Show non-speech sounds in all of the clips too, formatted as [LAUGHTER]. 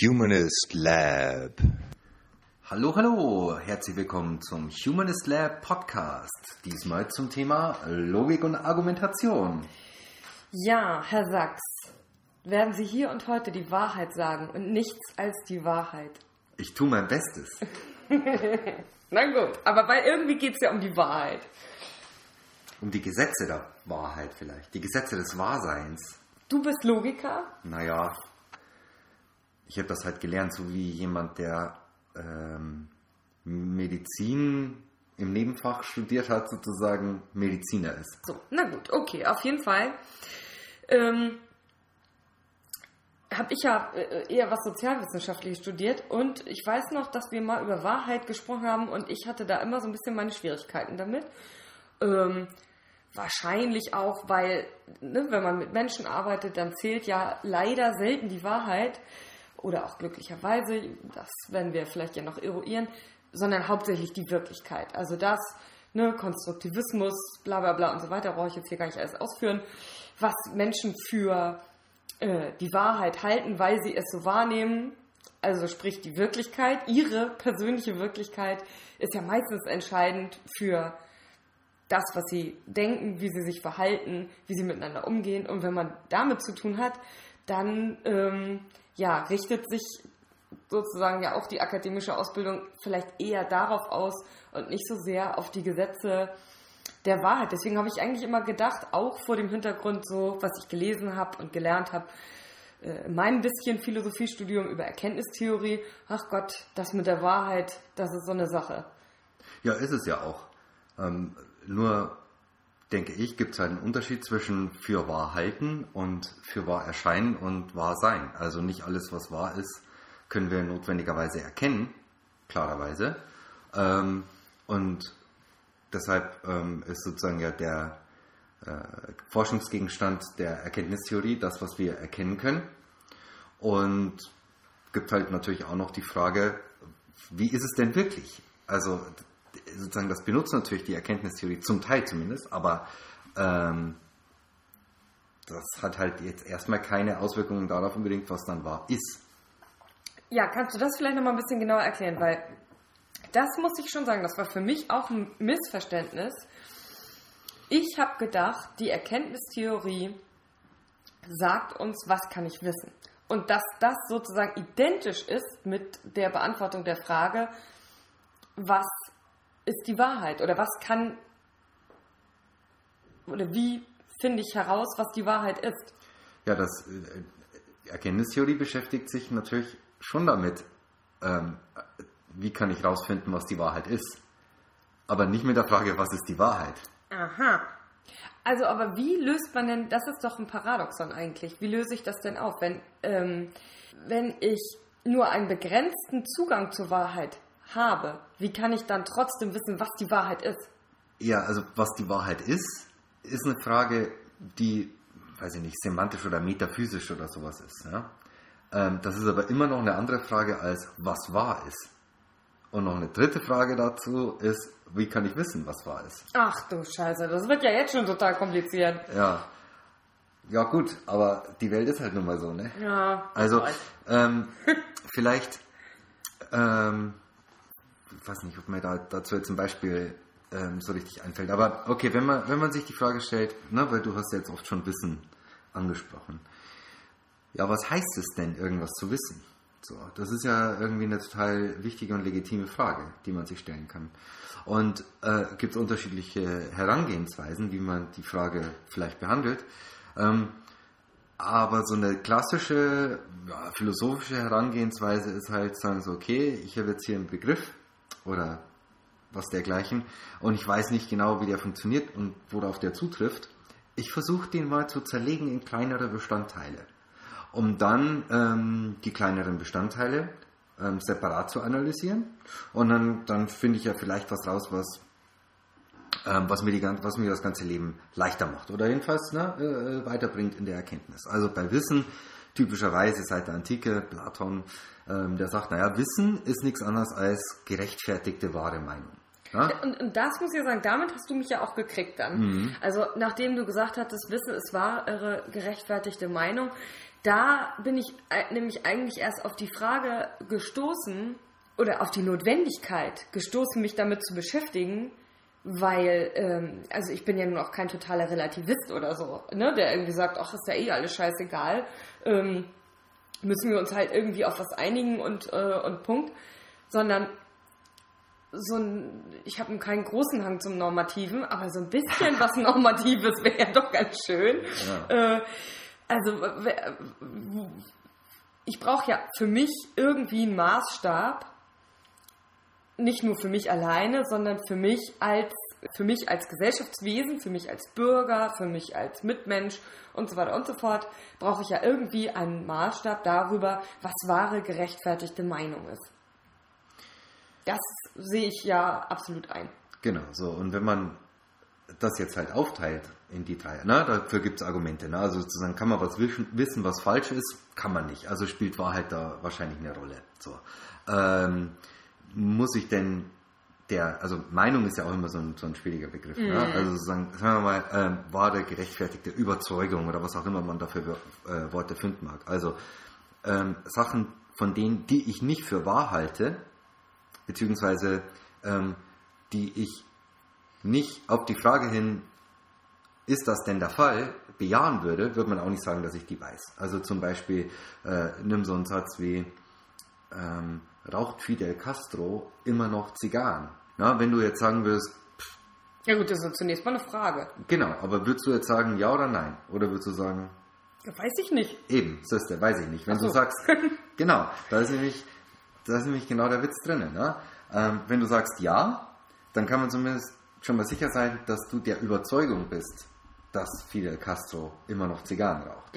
Humanist Lab. Hallo, hallo, herzlich willkommen zum Humanist Lab Podcast. Diesmal zum Thema Logik und Argumentation. Ja, Herr Sachs, werden Sie hier und heute die Wahrheit sagen und nichts als die Wahrheit? Ich tue mein Bestes. [LAUGHS] Na gut, aber bei irgendwie geht es ja um die Wahrheit. Um die Gesetze der Wahrheit vielleicht, die Gesetze des Wahrseins. Du bist Logiker? Naja, ich habe das halt gelernt, so wie jemand, der ähm, Medizin im Nebenfach studiert hat, sozusagen Mediziner ist. So, na gut, okay, auf jeden Fall. Ähm, habe ich ja äh, eher was Sozialwissenschaftliches studiert und ich weiß noch, dass wir mal über Wahrheit gesprochen haben und ich hatte da immer so ein bisschen meine Schwierigkeiten damit. Ähm, wahrscheinlich auch, weil, ne, wenn man mit Menschen arbeitet, dann zählt ja leider selten die Wahrheit oder auch glücklicherweise, das werden wir vielleicht ja noch eruieren, sondern hauptsächlich die Wirklichkeit. Also das, ne, Konstruktivismus, bla bla bla und so weiter, brauche ich jetzt hier gar nicht alles ausführen, was Menschen für äh, die Wahrheit halten, weil sie es so wahrnehmen. Also sprich die Wirklichkeit, ihre persönliche Wirklichkeit ist ja meistens entscheidend für das, was sie denken, wie sie sich verhalten, wie sie miteinander umgehen. Und wenn man damit zu tun hat, dann ähm, ja, richtet sich sozusagen ja auch die akademische Ausbildung vielleicht eher darauf aus und nicht so sehr auf die Gesetze der Wahrheit. Deswegen habe ich eigentlich immer gedacht, auch vor dem Hintergrund so, was ich gelesen habe und gelernt habe, äh, in meinem bisschen Philosophiestudium über Erkenntnistheorie, ach Gott, das mit der Wahrheit, das ist so eine Sache. Ja, ist es ja auch. Ähm, nur denke ich, gibt es halt einen Unterschied zwischen für wahr halten und für wahr erscheinen und wahr sein. Also nicht alles, was wahr ist, können wir notwendigerweise erkennen, klarerweise. Ähm, und deshalb ähm, ist sozusagen ja der äh, Forschungsgegenstand der Erkenntnistheorie das, was wir erkennen können. Und gibt halt natürlich auch noch die Frage, wie ist es denn wirklich? Also sozusagen das benutzt natürlich die Erkenntnistheorie zum Teil zumindest, aber ähm, das hat halt jetzt erstmal keine Auswirkungen darauf unbedingt, was dann wahr ist. Ja, kannst du das vielleicht nochmal ein bisschen genauer erklären? Weil das muss ich schon sagen, das war für mich auch ein Missverständnis. Ich habe gedacht, die Erkenntnistheorie sagt uns, was kann ich wissen. Und dass das sozusagen identisch ist mit der Beantwortung der Frage, was ist die Wahrheit? Oder was kann, oder wie finde ich heraus, was die Wahrheit ist? Ja, das äh, Erkenntnistheorie beschäftigt sich natürlich schon damit, ähm, wie kann ich herausfinden, was die Wahrheit ist. Aber nicht mit der Frage, was ist die Wahrheit? Aha. Also, aber wie löst man denn, das ist doch ein Paradoxon eigentlich, wie löse ich das denn auf, wenn, ähm, wenn ich nur einen begrenzten Zugang zur Wahrheit habe, wie kann ich dann trotzdem wissen, was die Wahrheit ist? Ja, also was die Wahrheit ist, ist eine Frage, die, weiß ich nicht, semantisch oder metaphysisch oder sowas ist. Ja? Ähm, das ist aber immer noch eine andere Frage als was wahr ist. Und noch eine dritte Frage dazu ist, wie kann ich wissen, was wahr ist? Ach du Scheiße, das wird ja jetzt schon total kompliziert. Ja. Ja gut, aber die Welt ist halt nun mal so, ne? Ja. Also, ähm, [LAUGHS] vielleicht ähm, weiß nicht, ob mir da, dazu jetzt ein Beispiel ähm, so richtig einfällt. Aber okay, wenn man, wenn man sich die Frage stellt, ne, weil du hast ja jetzt oft schon Wissen angesprochen. Ja, was heißt es denn, irgendwas zu wissen? So, das ist ja irgendwie eine total wichtige und legitime Frage, die man sich stellen kann. Und äh, gibt es unterschiedliche Herangehensweisen, wie man die Frage vielleicht behandelt. Ähm, aber so eine klassische ja, philosophische Herangehensweise ist halt sagen so, okay, ich habe jetzt hier einen Begriff, oder was dergleichen. Und ich weiß nicht genau, wie der funktioniert und worauf der zutrifft. Ich versuche den mal zu zerlegen in kleinere Bestandteile, um dann ähm, die kleineren Bestandteile ähm, separat zu analysieren. Und dann, dann finde ich ja vielleicht was raus, was, ähm, was, mir die, was mir das ganze Leben leichter macht oder jedenfalls ne, äh, weiterbringt in der Erkenntnis. Also bei Wissen typischerweise seit der Antike, Platon, ähm, der sagt, naja, Wissen ist nichts anderes als gerechtfertigte wahre Meinung. Ja? Und, und, das muss ich sagen, damit hast du mich ja auch gekriegt dann. Mhm. Also nachdem du gesagt hattest, Wissen ist wahre, gerechtfertigte Meinung, da bin ich äh, nämlich eigentlich erst auf die Frage gestoßen oder auf die Notwendigkeit gestoßen, mich damit zu beschäftigen, weil, ähm, also ich bin ja nun auch kein totaler Relativist oder so, ne, der irgendwie sagt, ach, ist ja eh alles scheißegal, ähm, müssen wir uns halt irgendwie auf was einigen und, äh, und Punkt, sondern so ein, ich habe keinen großen Hang zum Normativen, aber so ein bisschen [LAUGHS] was Normatives wäre ja doch ganz schön. Ja. Äh, also ich brauche ja für mich irgendwie einen Maßstab, nicht nur für mich alleine, sondern für mich als für mich als Gesellschaftswesen, für mich als Bürger, für mich als Mitmensch und so weiter und so fort, brauche ich ja irgendwie einen Maßstab darüber, was wahre gerechtfertigte Meinung ist. Das sehe ich ja absolut ein. Genau, so. Und wenn man das jetzt halt aufteilt in die drei, ne, dafür gibt es Argumente. Ne? Also sozusagen kann man was wissen, wissen, was falsch ist, kann man nicht. Also spielt Wahrheit da wahrscheinlich eine Rolle. So. Ähm, muss ich denn der, also Meinung ist ja auch immer so ein, so ein schwieriger Begriff. Ne? Also sozusagen, sagen wir mal, ähm, wahre, gerechtfertigte Überzeugung oder was auch immer man dafür äh, Worte finden mag. Also ähm, Sachen, von denen, die ich nicht für wahr halte, beziehungsweise ähm, die ich nicht auf die Frage hin, ist das denn der Fall, bejahen würde, würde man auch nicht sagen, dass ich die weiß. Also zum Beispiel, äh, nimm so einen Satz wie, ähm, raucht Fidel Castro immer noch Zigarren? Na, wenn du jetzt sagen würdest, Ja gut, das ist zunächst mal eine Frage. genau, aber würdest du jetzt sagen ja oder nein? Oder würdest du sagen, weiß ich nicht. eben, siehste, weiß ich nicht. Wenn Ach du so. sagst, [LAUGHS] genau, da ist nämlich, da ist nämlich genau der Witz drinnen. Ne? Ähm, wenn du sagst ja, dann kann man zumindest schon mal sicher sein, dass du der Überzeugung bist, dass Fidel Castro immer noch Zigarren raucht.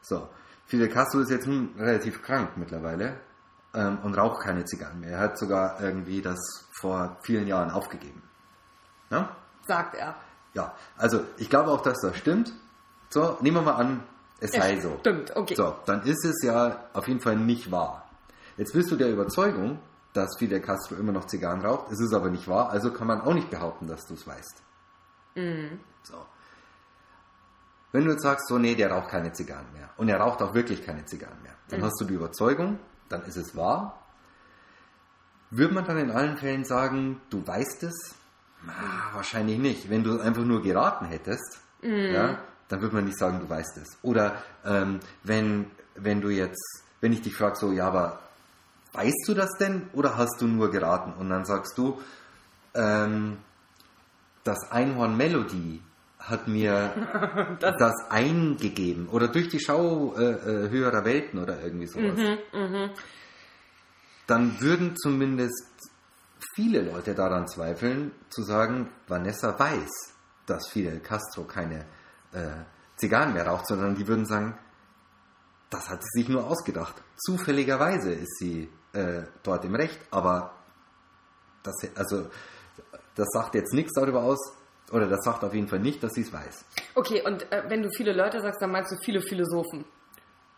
So, Fidel Castro ist jetzt nun relativ krank mittlerweile ähm, und raucht keine Zigarren mehr. Er hat sogar irgendwie das vor vielen Jahren aufgegeben. Ne? Sagt er. Ja, also ich glaube auch, dass das stimmt. So, nehmen wir mal an, es Ja, sei so. stimmt, okay. So, dann ist es ja auf jeden Fall nicht wahr. Jetzt bist du der Überzeugung, dass Fidel Castro immer noch Zigarren raucht. Es ist aber nicht wahr, also kann man auch nicht behaupten, dass du es weißt. Mhm. So. Wenn du jetzt sagst, so, nee, der raucht keine Zigarren mehr. Und er raucht auch wirklich keine Zigarren mehr. Dann hast du die Überzeugung, dann ist es wahr. Würde man dann in allen Fällen sagen, du weißt es? Ah, wahrscheinlich nicht. Wenn du einfach nur geraten hättest, ja, dann würde man nicht sagen, du weißt es. Oder ähm, wenn, wenn du jetzt, wenn ich dich frage, so, ja, aber weißt du das denn oder hast du nur geraten? Und dann sagst du, ähm, das Einhorn Melody hat mir [LAUGHS] das, eingegeben oder durch die Schau äh, äh, höherer Welten oder irgendwie sowas. Dann würden zumindest viele Leute daran zweifeln, zu sagen, Vanessa weiß, dass Fidel Castro keine äh, Zigarren mehr raucht, sondern die würden sagen, das hat sie sich nur ausgedacht. Zufälligerweise ist sie äh, dort im Recht, aber das, also, das sagt jetzt nichts darüber aus, oder das sagt auf jeden Fall nicht, dass sie es weiß. Okay, und äh, wenn du viele Leute sagst, dann meinst du viele Philosophen.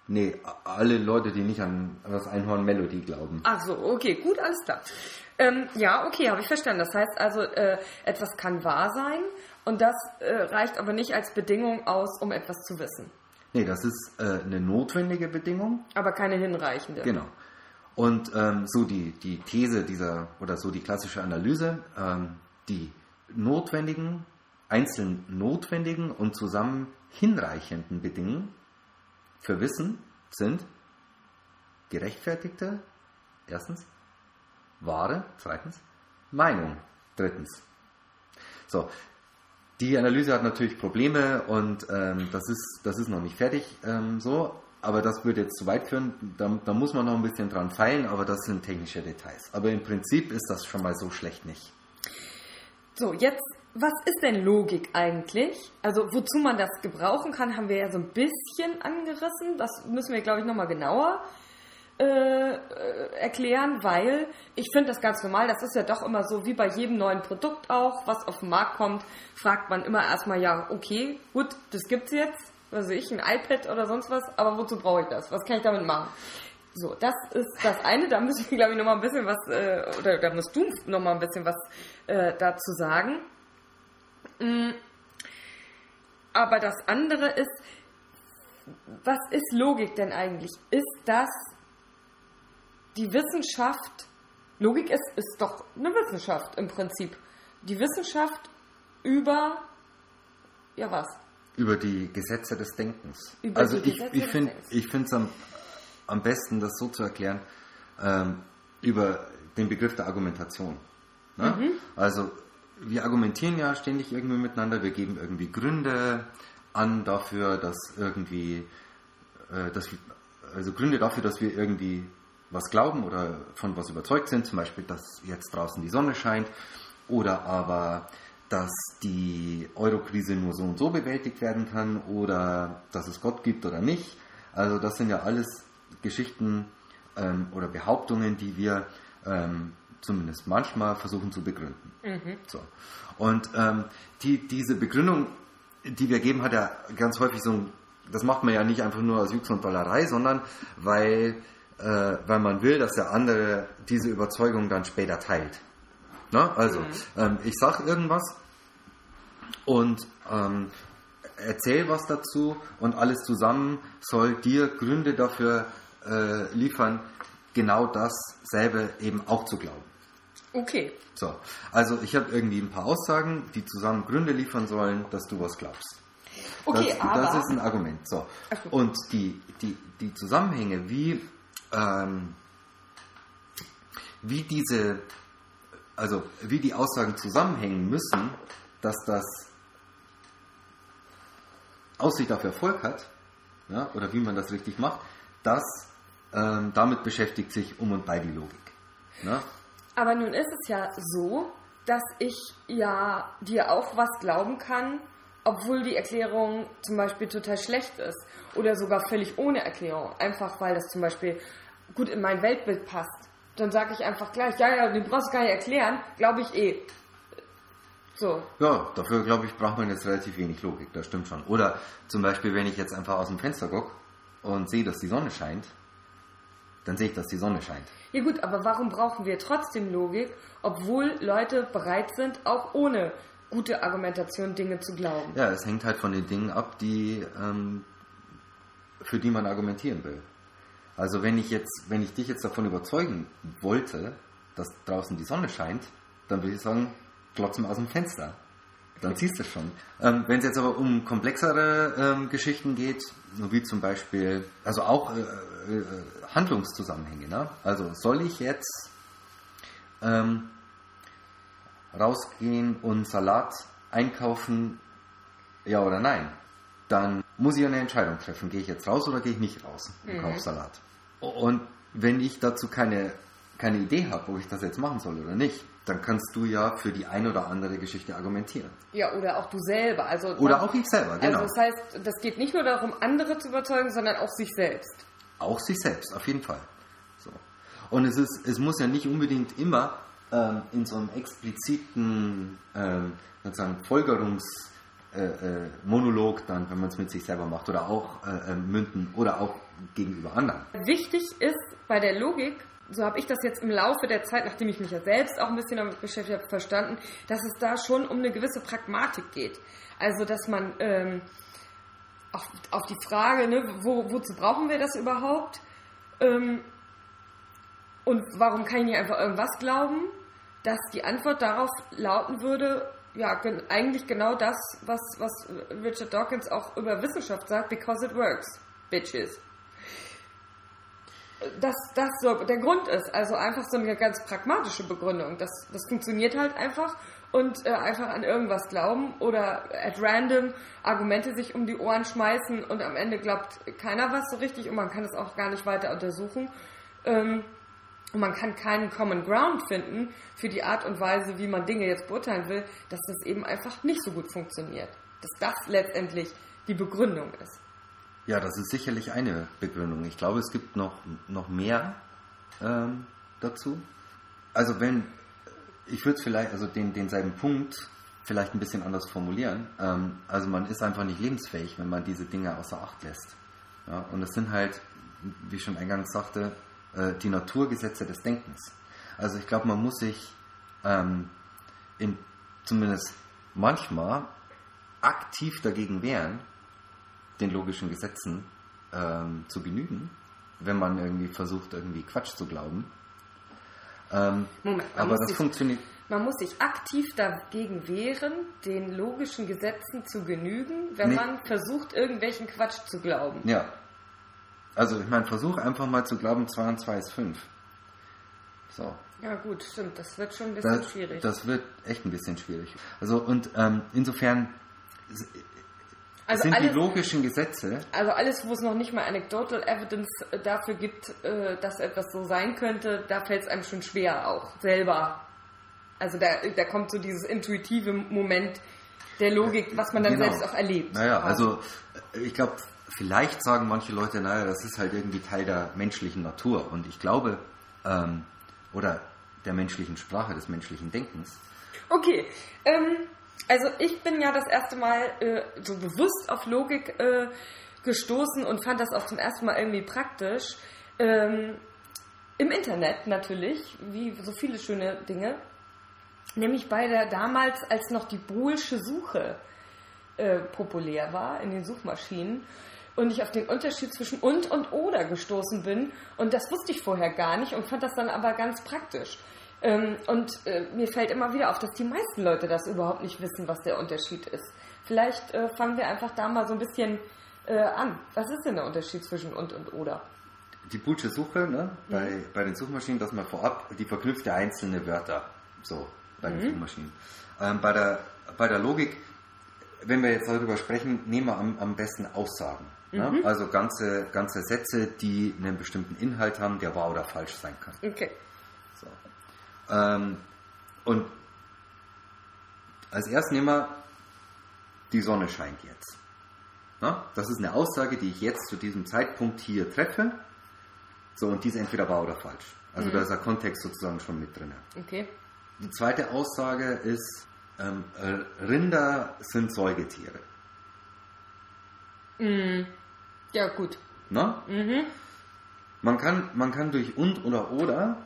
Nee, alle Leute, die nicht an das Einhorn Melody glauben. Ach so, okay, gut, alles klar. Ähm, ja, okay, habe ich verstanden. Das heißt also, äh, etwas kann wahr sein und das äh, reicht aber nicht als Bedingung aus, um etwas zu wissen. Nee, das ist äh, eine notwendige Bedingung. Aber keine hinreichende. Genau. Und ähm, so die, die These dieser, oder so die klassische Analyse, ähm, die notwendigen, einzeln notwendigen und zusammen hinreichenden Bedingungen für Wissen sind gerechtfertigte, erstens, wahre, zweitens, Meinung, drittens. So, die Analyse hat natürlich Probleme und ähm, das, ist, das ist noch nicht fertig ähm, so, aber das würde jetzt zu weit führen. Da, da muss man noch ein bisschen dran feilen, aber das sind technische Details. Aber im Prinzip ist das schon mal so schlecht nicht. So, jetzt, was ist denn Logik eigentlich? Also, wozu man das gebrauchen kann, haben wir ja so ein bisschen angerissen. Das müssen wir, glaube ich, nochmal genauer äh, äh, erklären, weil ich finde das ganz normal. Das ist ja doch immer so, wie bei jedem neuen Produkt auch, was auf den Markt kommt, fragt man immer erstmal, ja, okay, gut, das gibt's jetzt. Weiß ich, ein iPad oder sonst was, aber wozu brauche ich das? Was kann ich damit machen? So, das ist das eine. Da müssen wir, glaube ich, noch mal ein bisschen was, äh, oder da musst du noch mal ein bisschen was äh, dazu sagen. Mm. Aber das andere ist, was ist Logik denn eigentlich? Ist das die Wissenschaft? Logik ist, ist doch eine Wissenschaft im Prinzip. Die Wissenschaft über, ja was? Über die Gesetze des Denkens. Über also ich, Gesetze ich finde es am, am besten, das so zu erklären, ähm, über den Begriff der Argumentation. Ne? Mhm. Also wir argumentieren ja ständig irgendwie miteinander, wir geben irgendwie Gründe an dafür, dass irgendwie, äh, dass wir, also Gründe dafür, dass wir irgendwie was glauben oder von was überzeugt sind, zum Beispiel, dass jetzt draußen die Sonne scheint oder aber, dass die Eurokrise nur so und so bewältigt werden kann oder dass es Gott gibt oder nicht. Also das sind ja alles Geschichten ähm, oder Behauptungen, die wir ähm, zumindest manchmal versuchen zu begründen. So. Und ähm, die, diese Begründung, die wir geben, hat ja ganz häufig so ein, das macht man ja nicht einfach nur aus Jux und Dollerei, sondern weil, äh, weil man will, dass der andere diese Überzeugung dann später teilt. Na, also, ähm, ich sage irgendwas und ähm, erzähl was dazu und alles zusammen soll dir Gründe dafür äh, liefern, genau dasselbe eben auch zu glauben. Okay. So, also ich habe irgendwie ein paar Aussagen, die zusammen Gründe liefern sollen, dass du was glaubst. Okay, das, aber. das ist ein Argument. So. Und die, die, die Zusammenhänge, wie, ähm, wie diese, also wie die Aussagen zusammenhängen müssen, dass das Aussicht auf Erfolg hat, ja, oder wie man das richtig macht, das ähm, damit beschäftigt sich um und bei die Logik. Ja? Aber nun ist es ja so, dass ich ja dir auch was glauben kann, obwohl die Erklärung zum Beispiel total schlecht ist. Oder sogar völlig ohne Erklärung. Einfach weil das zum Beispiel gut in mein Weltbild passt. Dann sage ich einfach gleich, ja, ja, den brauchst du gar nicht erklären, glaube ich eh. So. Ja, dafür glaube ich, braucht man jetzt relativ wenig Logik, das stimmt schon. Oder zum Beispiel, wenn ich jetzt einfach aus dem Fenster gucke und sehe, dass die Sonne scheint, dann sehe ich, dass die Sonne scheint. Ja gut, aber warum brauchen wir trotzdem Logik, obwohl Leute bereit sind, auch ohne gute Argumentation Dinge zu glauben? Ja, es hängt halt von den Dingen ab, die, ähm, für die man argumentieren will. Also wenn ich jetzt, wenn ich dich jetzt davon überzeugen wollte, dass draußen die Sonne scheint, dann würde ich sagen, glotz mal aus dem Fenster. Dann siehst du es schon. Ähm, wenn es jetzt aber um komplexere ähm, Geschichten geht, so wie zum Beispiel, also auch äh, äh, Handlungszusammenhänge. Ne? Also soll ich jetzt ähm, rausgehen und Salat einkaufen, ja oder nein? Dann muss ich eine Entscheidung treffen. Gehe ich jetzt raus oder gehe ich nicht raus und kaufe Salat? Und wenn ich dazu keine, keine Idee habe, ob ich das jetzt machen soll oder nicht, dann kannst du ja für die eine oder andere Geschichte argumentieren. Ja, oder auch du selber. Also Oder auch ich selber, genau. Also das heißt, das geht nicht nur darum, andere zu überzeugen, sondern auch sich selbst. Auch sich selbst, auf jeden Fall. So. Und es, ist, es muss ja nicht unbedingt immer ähm, in so einem expliziten ähm, sozusagen Folgerungsmonolog äh, äh, dann, wenn man es mit sich selber macht, oder auch äh, äh, münden oder auch gegenüber anderen. Wichtig ist bei der Logik, so habe ich das jetzt im Laufe der Zeit, nachdem ich mich ja selbst auch ein bisschen damit beschäftigt habe, verstanden, dass es da schon um eine gewisse Pragmatik geht. Also, dass man ähm, auf, auf die Frage, ne, wo, wozu brauchen wir das überhaupt? Ähm, und warum kann ich nicht einfach irgendwas glauben? Dass die Antwort darauf lauten würde, ja, gen eigentlich genau das, was, was Richard Dawkins auch über Wissenschaft sagt, because it works, bitches. Dass das so der Grund ist, also einfach so eine ganz pragmatische Begründung. Das, das funktioniert halt einfach und äh, einfach an irgendwas glauben oder at random Argumente sich um die Ohren schmeißen und am Ende glaubt keiner was so richtig und man kann es auch gar nicht weiter untersuchen. Ähm, und man kann keinen Common Ground finden für die Art und Weise, wie man Dinge jetzt beurteilen will, dass das eben einfach nicht so gut funktioniert. Dass das letztendlich die Begründung ist. Ja, das ist sicherlich eine Begründung. Ich glaube, es gibt noch, noch mehr ähm, dazu. Also wenn, ich würde vielleicht, also den, denselben Punkt vielleicht ein bisschen anders formulieren. Ähm, also man ist einfach nicht lebensfähig, wenn man diese Dinge außer Acht lässt. Ja, und es sind halt, wie ich schon eingangs sagte, äh, die Naturgesetze des Denkens. Also ich glaube, man muss sich ähm, in, zumindest manchmal aktiv dagegen wehren, den logischen Gesetzen ähm, zu genügen, wenn man irgendwie versucht, irgendwie Quatsch zu glauben. Ähm, Moment, aber das sich- funktioniert. Man muss sich aktiv dagegen wehren, den logischen Gesetzen zu genügen, wenn Nee. man versucht, irgendwelchen Quatsch zu glauben. Ja. Also ich meine, versuch einfach mal zu glauben, 2 und 2 ist 5. So. Ja gut, stimmt, das wird schon ein bisschen Das, schwierig. das wird echt ein bisschen schwierig. Also und ähm, insofern also, sind die alles, logischen Gesetze, also alles, wo es noch nicht mal anecdotal evidence äh, dafür gibt, äh, dass etwas so sein könnte, da fällt es einem schon schwer auch selber. Also da, da kommt so dieses intuitive Moment der Logik, was man dann Genau. selbst auch erlebt. naja, also äh, ich glaube, vielleicht sagen manche Leute, naja, das ist halt irgendwie Teil der menschlichen Natur. Und ich glaube, ähm, oder der menschlichen Sprache, des menschlichen Denkens. Okay, ähm, also ich bin ja das erste Mal äh, so bewusst auf Logik äh, gestoßen und fand das auch zum ersten Mal irgendwie praktisch. Ähm, Im Internet natürlich, wie so viele schöne Dinge. Nämlich bei der damals, als noch die Boolsche Suche äh, populär war in den Suchmaschinen und ich auf den Unterschied zwischen und und oder gestoßen bin und das wusste ich vorher gar nicht und fand das dann aber ganz praktisch. Ähm, und äh, mir fällt immer wieder auf, dass die meisten Leute das überhaupt nicht wissen, was der Unterschied ist. Vielleicht äh, fangen wir einfach da mal so ein bisschen äh, an. Was ist denn der Unterschied zwischen und und oder? Die Boolsche Suche, ne, Mhm. bei, bei den Suchmaschinen, dass man vorab, die verknüpft ja einzelne Wörter, so, bei Mhm. den Suchmaschinen. Ähm, bei, der, bei der Logik, wenn wir jetzt darüber sprechen, nehmen wir am, am besten Aussagen. Mhm. Ne? Also ganze, ganze Sätze, die einen bestimmten Inhalt haben, der wahr oder falsch sein kann. Okay. So. Ähm, und als erstes nehmen wir, die Sonne scheint jetzt. Na? Das ist eine Aussage, die ich jetzt zu diesem Zeitpunkt hier treffe. So, und die ist entweder wahr oder falsch. Also da ist der Kontext sozusagen schon mit drin. Okay. Die zweite Aussage ist, ähm, äh, Rinder sind Säugetiere. Ja, gut. Na? Man, kann, man kann durch und oder oder,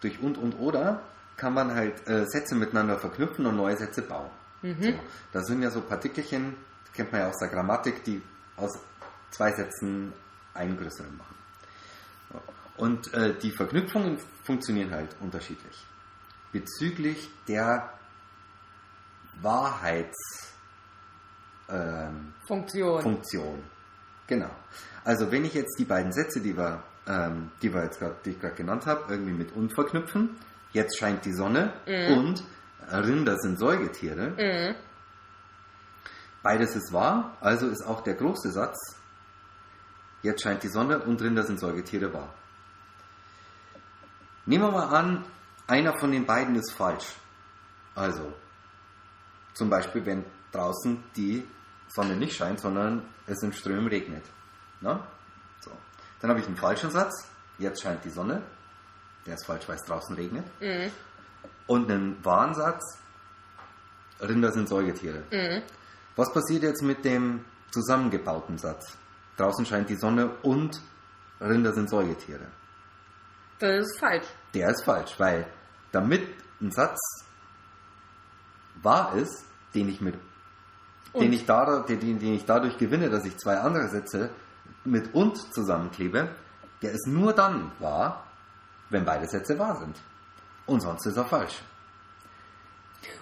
durch und und oder, kann man halt äh, Sätze miteinander verknüpfen und neue Sätze bauen. So. Das sind ja so Partikelchen, das kennt man ja aus der Grammatik, die aus zwei Sätzen einen größeren machen. Und äh, die Verknüpfungen funktionieren halt unterschiedlich. Bezüglich der Wahrheits... Ähm, Funktion. Funktion. Genau. Also wenn ich jetzt die beiden Sätze, die wir, ähm, die wir jetzt grad, die ich gerade genannt habe, irgendwie mit und verknüpfen, jetzt scheint die Sonne und Rinder sind Säugetiere. Beides ist wahr, also ist auch der große Satz, jetzt scheint die Sonne und Rinder sind Säugetiere wahr. Nehmen wir mal an, einer von den beiden ist falsch. Also, zum Beispiel, wenn draußen die Sonne nicht scheint, sondern es in Strömen regnet. Na? Dann habe ich einen falschen Satz. Jetzt scheint die Sonne. Der ist falsch, weil es draußen regnet. Und einen wahren Satz. Rinder sind Säugetiere. Was passiert jetzt mit dem zusammengebauten Satz? Draußen scheint die Sonne und Rinder sind Säugetiere. Das ist falsch. Der ist falsch, weil damit ein Satz wahr ist, den ich mit Und? den ich, dadurch, den, den ich dadurch gewinne, dass ich zwei andere Sätze mit und zusammenklebe, der ist nur dann wahr, wenn beide Sätze wahr sind. Und sonst ist er falsch.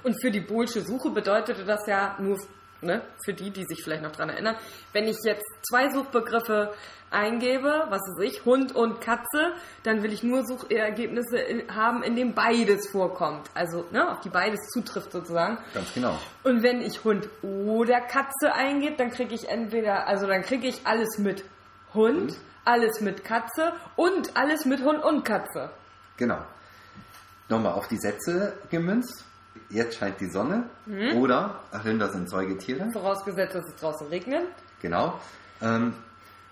Und für die Boolsche Suche bedeutete das ja nur, ne, für die, die sich vielleicht noch dran erinnern, wenn ich jetzt zwei Suchbegriffe eingebe, was weiß ich, Hund und Katze, dann will ich nur Suchergebnisse in- haben, in denen beides vorkommt. Also, ne, auf die beides zutrifft sozusagen. Ganz genau. Und wenn ich Hund oder Katze eingebe, dann kriege ich entweder, also dann kriege ich alles mit Hund, alles mit Katze und alles mit Hund und Katze. Genau. Nochmal auf die Sätze gemünzt. Jetzt scheint die Sonne. Oder Rinder sind Säugetiere. Vorausgesetzt, dass es draußen regnet. Genau. Ähm,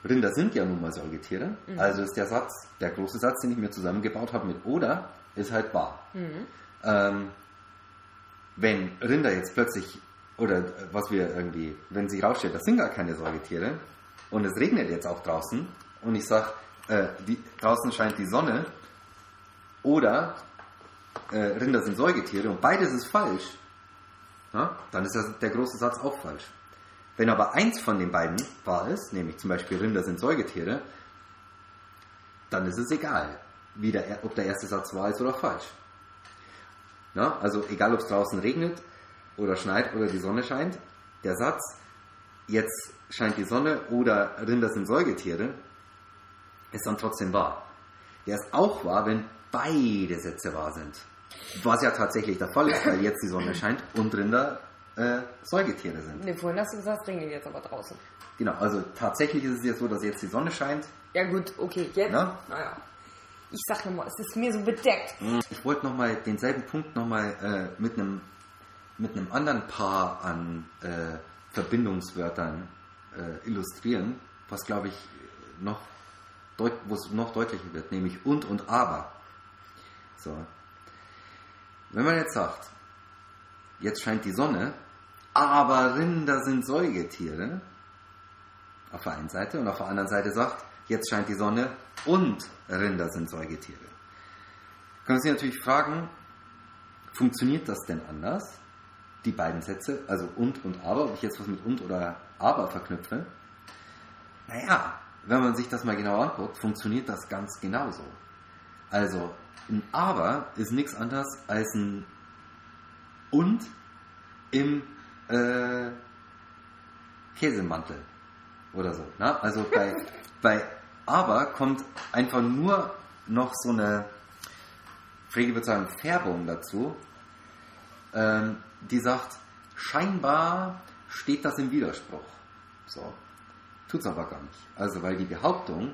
Rinder sind ja nun mal Säugetiere. Also ist der Satz, der große Satz, den ich mir zusammengebaut habe mit oder, ist halt wahr. Ähm, wenn Rinder jetzt plötzlich, oder was wir irgendwie, wenn sich rausstellt, das sind gar keine Säugetiere und es regnet jetzt auch draußen und ich sage, äh, draußen scheint die Sonne oder äh, Rinder sind Säugetiere und beides ist falsch, ja, dann ist das, der große Satz auch falsch. Wenn aber eins von den beiden wahr ist, nämlich zum Beispiel Rinder sind Säugetiere, dann ist es egal, der, ob der erste Satz wahr ist oder falsch. Ja, also egal, ob es draußen regnet oder schneit oder die Sonne scheint, der Satz, jetzt scheint die Sonne oder Rinder sind Säugetiere, ist dann trotzdem wahr. Der ist auch wahr, wenn beide Sätze wahr sind. Was ja tatsächlich der Fall ist, weil jetzt die Sonne scheint und Rinder äh, Säugetiere sind. Ne, vorhin hast du gesagt, es regnet jetzt aber draußen. Genau, also tatsächlich ist es jetzt so, dass jetzt die Sonne scheint. Ja gut, okay, jetzt. Na? Naja. Ich sag nochmal, es ist mir so bedeckt. Ich wollte nochmal denselben Punkt nochmal äh, mit einem mit einem anderen Paar an äh, Verbindungswörtern äh, illustrieren, was glaube ich noch wo es noch deutlicher wird, nämlich und und aber. So. Wenn man jetzt sagt, jetzt scheint die Sonne, aber Rinder sind Säugetiere, auf der einen Seite, und auf der anderen Seite sagt, jetzt scheint die Sonne und Rinder sind Säugetiere. Können Sie natürlich fragen, funktioniert das denn anders? Die beiden Sätze, also und und aber, ob ich jetzt was mit und oder aber verknüpfe? Naja, wenn man sich das mal genau anguckt, funktioniert das ganz genauso. Also, ein aber ist nichts anderes als ein und im äh, Käsemantel oder so. Ne? Also bei, [LAUGHS] bei aber kommt einfach nur noch so eine, Frege würde sagen, Färbung dazu, ähm, die sagt, scheinbar steht das im Widerspruch. So. Tut's aber gar nicht. Also, weil die Behauptung,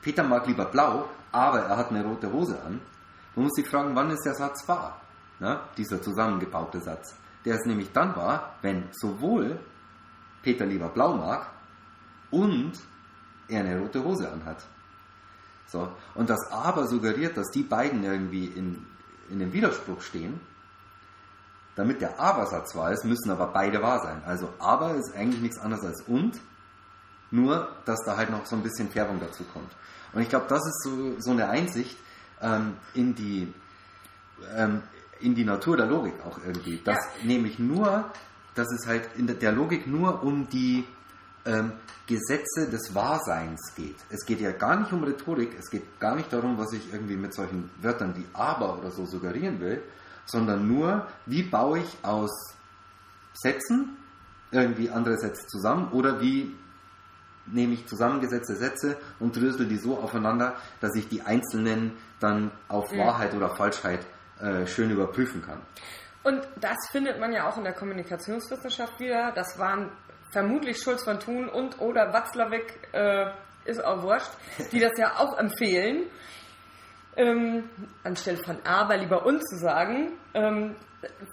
Peter mag lieber blau, aber er hat eine rote Hose an, man muss sich fragen, wann ist der Satz wahr? Na, dieser zusammengebaute Satz. Der ist nämlich dann wahr, wenn sowohl Peter lieber blau mag und er eine rote Hose anhat. So. Und das aber suggeriert, dass die beiden irgendwie in, in einem Widerspruch stehen. Damit der Aber-Satz wahr ist, müssen aber beide wahr sein. Also aber ist eigentlich nichts anderes als und, nur dass da halt noch so ein bisschen Färbung dazu kommt. Und ich glaube, das ist so, so eine Einsicht ähm, in, die, ähm, in die Natur der Logik auch irgendwie. Dass Ja. nämlich nur, dass es halt in der- der Logik nur um die ähm, Gesetze des Wahrseins geht. Es geht ja gar nicht um Rhetorik, es geht gar nicht darum, was ich irgendwie mit solchen Wörtern wie aber oder so suggerieren will, sondern nur, wie baue ich aus Sätzen irgendwie andere Sätze zusammen oder wie nehme ich zusammengesetzte Sätze und drösel die so aufeinander, dass ich die einzelnen dann auf Wahrheit oder Falschheit äh, schön überprüfen kann. Und das findet man ja auch in der Kommunikationswissenschaft wieder. Das waren vermutlich Schulz von Thun und oder Watzlawick, äh, ist auch wurscht, die das ja auch empfehlen, ähm, anstelle von aber lieber und zu sagen. Ähm,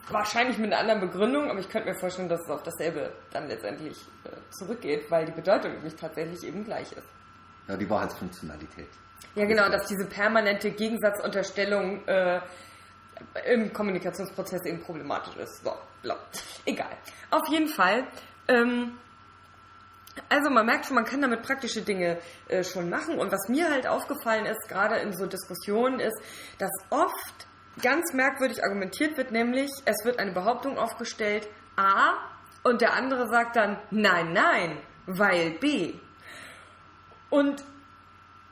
wahrscheinlich mit einer anderen Begründung, aber ich könnte mir vorstellen, dass es auf dasselbe dann letztendlich äh, zurückgeht, weil die Bedeutung nämlich tatsächlich eben gleich ist. Ja, die Wahrheitsfunktionalität. Ja, genau, dass diese permanente Gegensatzunterstellung äh, im Kommunikationsprozess eben problematisch ist. So, bla. egal. Auf jeden Fall. Ähm, also man merkt schon, man kann damit praktische Dinge äh, schon machen. Und was mir halt aufgefallen ist, gerade in so Diskussionen, ist, dass oft ganz merkwürdig argumentiert wird, nämlich es wird eine Behauptung aufgestellt, A, und der andere sagt dann, nein, nein, weil B. Und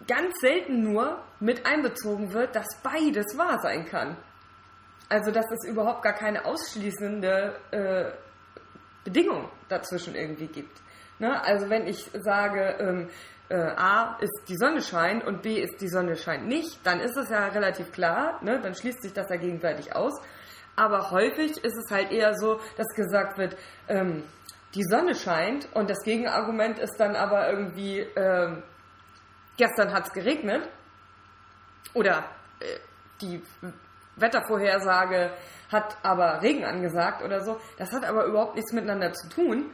ganz selten nur mit einbezogen wird, dass beides wahr sein kann. Also dass es überhaupt gar keine ausschließende äh, Bedingung dazwischen irgendwie gibt. Ne? Also wenn ich sage, ähm, äh, A ist die Sonne scheint und B ist die Sonne scheint nicht, dann ist es ja relativ klar, ne? dann schließt sich das ja gegenseitig aus. Aber häufig ist es halt eher so, dass gesagt wird, ähm, die Sonne scheint und das Gegenargument ist dann aber irgendwie, ähm, gestern hat es geregnet oder äh, die Wettervorhersage hat aber Regen angesagt oder so. Das hat aber überhaupt nichts miteinander zu tun.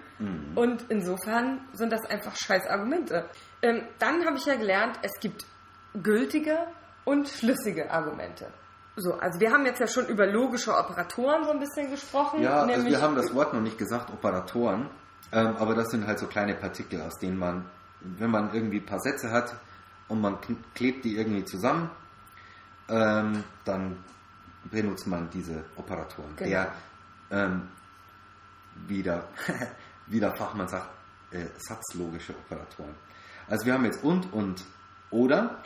Und insofern sind das einfach scheiß Argumente. Ähm, dann habe ich ja gelernt, es gibt gültige und schlüssige Argumente. So, also wir haben jetzt ja schon über logische Operatoren so ein bisschen gesprochen. Ja, also wir haben das Wort noch nicht gesagt, Operatoren, ähm, aber das sind halt so kleine Partikel, aus denen man, wenn man irgendwie ein paar Sätze hat und man klebt die irgendwie zusammen, ähm, dann benutzt man diese Operatoren. Genau. Der, ähm, wie, der, [LAUGHS] wie der Fachmann sagt, äh, satzlogische Operatoren. Also wir haben jetzt und und oder.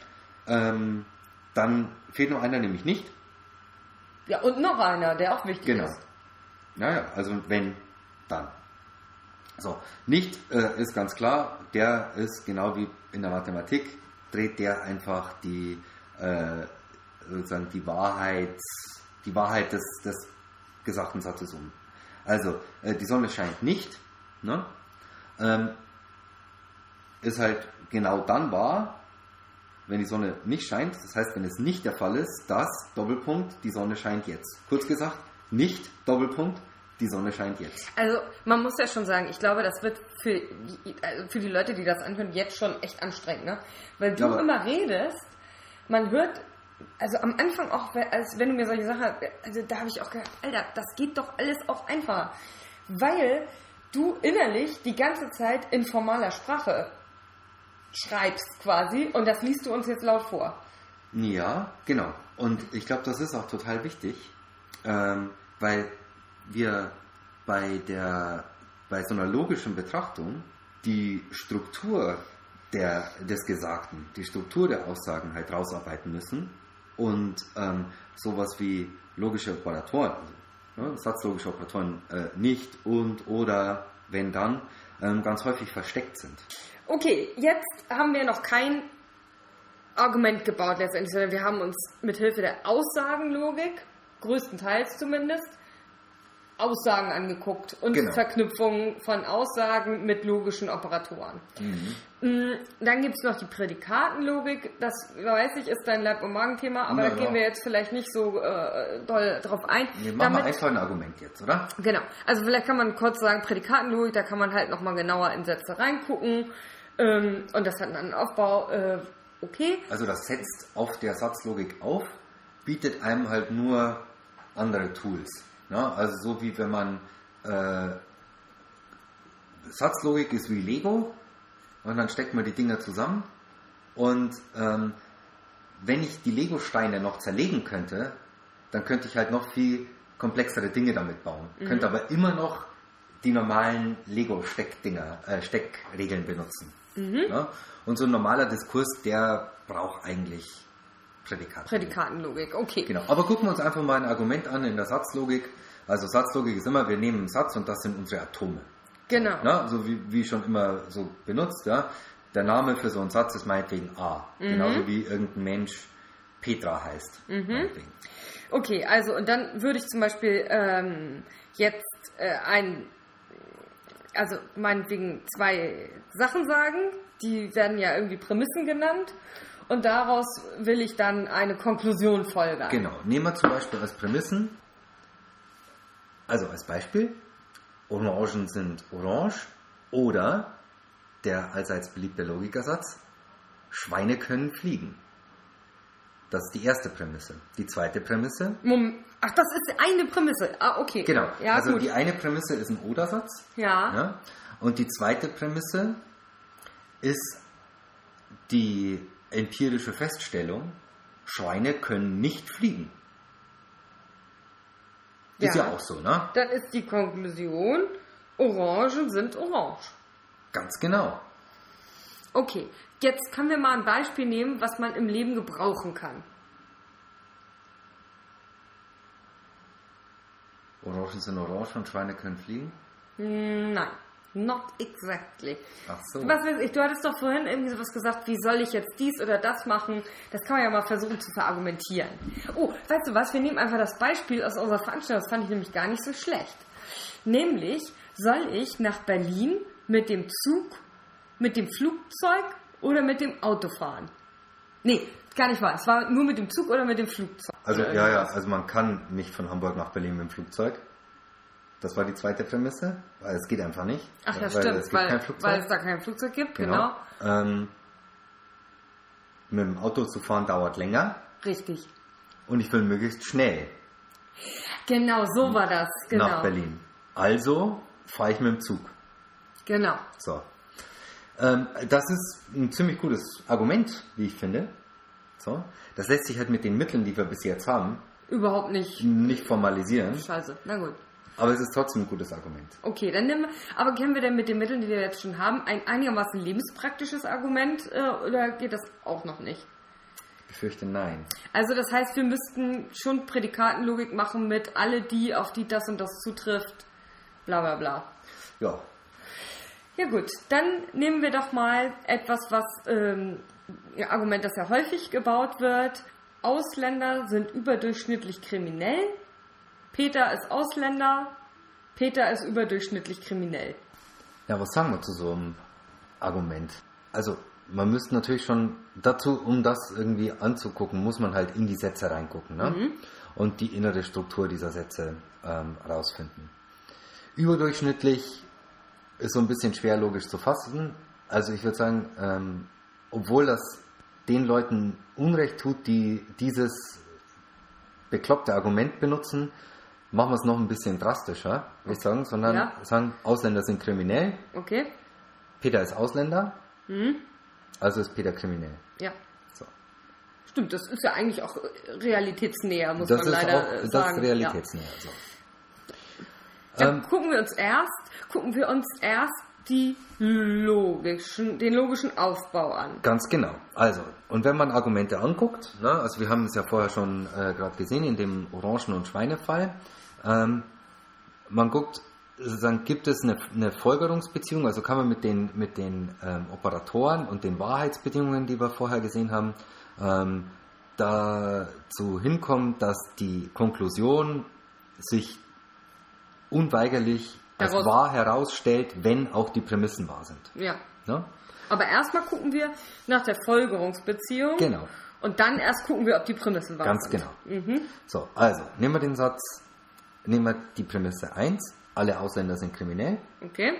Ähm, dann fehlt noch einer, nämlich nicht. Ja, und noch einer, der auch wichtig Genau. ist. Naja, also wenn, dann. So, nicht äh, ist ganz klar, der ist genau wie in der Mathematik, dreht der einfach die, äh, sozusagen die Wahrheit, die Wahrheit des, des gesagten Satzes um. Also, äh, die Sonne scheint nicht, ne? ähm, ist halt genau dann wahr, wenn die Sonne nicht scheint. Das heißt, wenn es nicht der Fall ist, dass, Doppelpunkt, die Sonne scheint jetzt. Kurz gesagt, nicht, Doppelpunkt, die Sonne scheint jetzt. Also man muss ja schon sagen, ich glaube, das wird für, also für die Leute, die das anhören, jetzt schon echt anstrengend, ne? Weil du Ja, immer redest, man hört, also am Anfang auch, als wenn du mir solche Sachen, also da habe ich auch gedacht, Alter, das geht doch alles auch einfacher. Weil du innerlich die ganze Zeit in formaler Sprache schreibst quasi und das liest du uns jetzt laut vor. Ja, genau. Und ich glaube, das ist auch total wichtig, ähm, weil wir bei der bei so einer logischen Betrachtung die Struktur der, des Gesagten, die Struktur der Aussagen halt rausarbeiten müssen und ähm, sowas wie logische Operatoren, also, ne, satzlogische Operatoren äh, nicht und oder wenn dann ähm, ganz häufig versteckt sind. Okay, jetzt haben wir noch kein Argument gebaut letztendlich, sondern wir haben uns mit Hilfe der Aussagenlogik, größtenteils zumindest, Aussagen angeguckt und Genau. Verknüpfungen von Aussagen mit logischen Operatoren. Mm, Dann gibt es noch die Prädikatenlogik, das weiß ich, ist dein Leib- und Magenthema, aber Ja, da gehen ja. wir jetzt vielleicht nicht so äh, doll drauf ein. Wir machen mal Damit- einfach ein Argument jetzt, oder? Genau. Also vielleicht kann man kurz sagen, Prädikatenlogik, da kann man halt nochmal genauer in Sätze reingucken. Ähm, und das hat einen Aufbau. Äh, okay. Also das setzt auf der Satzlogik auf, bietet einem halt nur andere Tools. Ja, also so wie wenn man äh, Satzlogik ist wie Lego und dann steckt man die Dinger zusammen und ähm, wenn ich die Lego-Steine noch zerlegen könnte, dann könnte ich halt noch viel komplexere Dinge damit bauen. Könnte aber immer noch die normalen Lego-Steckdinger, äh, Steckregeln benutzen. Ja? Und so ein normaler Diskurs, der braucht eigentlich Prädikate. Prädikatenlogik, okay. Genau. Aber gucken wir uns einfach mal ein Argument an in der Satzlogik. Also Satzlogik ist immer, wir nehmen einen Satz und das sind unsere Atome. Genau. Na, so wie, wie schon immer so benutzt, ja. Der Name für so einen Satz ist meinetwegen A. Genauso wie irgendein Mensch Petra heißt. meinetwegen. Okay, also und dann würde ich zum Beispiel ähm, jetzt äh, ein, also meinetwegen zwei Sachen sagen, die werden ja irgendwie Prämissen genannt und daraus will ich dann eine Konklusion folgern. Genau. Nehmen wir zum Beispiel als Prämissen, also als Beispiel, Orangen sind orange oder der allseits beliebte Logikersatz, Schweine können fliegen. Das ist die erste Prämisse. Die zweite Prämisse, Mom- Ach, das ist eine Prämisse. Ah, okay. genau. Ja, also gut. die eine Prämisse ist ein Oder-Satz. ja. Ja? Und die zweite Prämisse ist die empirische Feststellung, Schweine können nicht fliegen. Ist Ja. ja auch so, ne? Dann ist die Konklusion, Orangen sind orange. Ganz genau. Okay, jetzt können wir mal ein Beispiel nehmen, was man im Leben gebrauchen kann. Orangen sind orange und Schweine können fliegen? Hm, Nein, not exactly. Ach so. Was weiß ich, du hattest doch vorhin irgendwie sowas gesagt, wie soll ich jetzt dies oder das machen? Das kann man ja mal versuchen zu verargumentieren. Oh, weißt du was, wir nehmen einfach das Beispiel aus unserer Veranstaltung, das fand ich nämlich gar nicht so schlecht. Nämlich, soll ich nach Berlin mit dem Zug, mit dem Flugzeug oder mit dem Auto fahren? Nee, gar nicht wahr. Es war nur mit dem Zug oder mit dem Flugzeug. Also ja, ja, also man kann nicht von Hamburg nach Berlin mit dem Flugzeug. Das war die zweite Prämisse, weil es geht einfach nicht. Ach ja, weil stimmt, es weil, weil es da kein Flugzeug gibt, genau. Ähm, mit dem Auto zu fahren dauert länger Richtig. und ich will möglichst schnell Genau, so war das. Genau. nach Berlin. Also fahre ich mit dem Zug. Genau. So. Ähm, das ist ein ziemlich gutes Argument, wie ich finde. So. Das lässt sich halt mit den Mitteln, die wir bis jetzt haben, Überhaupt nicht nicht formalisieren. scheiße. Na gut. Aber es ist trotzdem ein gutes Argument. Okay, dann nehmen wir, aber können wir denn mit den Mitteln, die wir jetzt schon haben, ein einigermaßen lebenspraktisches Argument äh, oder geht das auch noch nicht? Ich befürchte nein. Also das heißt, wir müssten schon Prädikatenlogik machen mit alle die, auf die das und das zutrifft, bla bla bla. Ja, Ja gut, dann nehmen wir doch mal etwas, was ähm, ein Argument, das ja häufig gebaut wird. Ausländer sind überdurchschnittlich kriminell. Peter ist Ausländer. Peter ist überdurchschnittlich kriminell. Ja, was sagen wir zu so einem Argument? Also, man müsste natürlich schon dazu, um das irgendwie anzugucken, muss man halt in die Sätze reingucken ne? und die innere Struktur dieser Sätze ähm, rausfinden. Überdurchschnittlich ist so ein bisschen schwer logisch zu fassen. Also ich würde sagen, ähm, obwohl das den Leuten Unrecht tut, die dieses bekloppte Argument benutzen, machen wir es noch ein bisschen drastischer, würde ich sagen, sondern Ja. sagen, Ausländer sind kriminell, Okay? Peter ist Ausländer, also ist Peter kriminell. Ja. So. Stimmt, das ist ja eigentlich auch realitätsnäher, muss Das man leider auch äh, das sagen. ist realitätsnäher. So. Ja. Dann Ähm, gucken wir uns erst, gucken wir uns erst die logischen, den logischen Aufbau an. Ganz genau. Also, und wenn man Argumente anguckt, ne, also wir haben es ja vorher schon äh, gerade gesehen in dem Orangen- und Schweinefall, ähm, man guckt, sozusagen, gibt es eine, eine Folgerungsbeziehung, also kann man mit den, mit den ähm, Operatoren und den Wahrheitsbedingungen, die wir vorher gesehen haben, ähm, dazu hinkommen, dass die Konklusion sich unweigerlich als Daraus- wahr herausstellt, wenn auch die Prämissen wahr sind. Ja. Ne? Aber erstmal gucken wir nach der Folgerungsbeziehung. Genau. Und dann erst gucken wir, ob die Prämissen wahr Ganz sind. genau. So, also, nehmen wir den Satz, nehmen wir die Prämisse 1, alle Ausländer sind kriminell. Okay.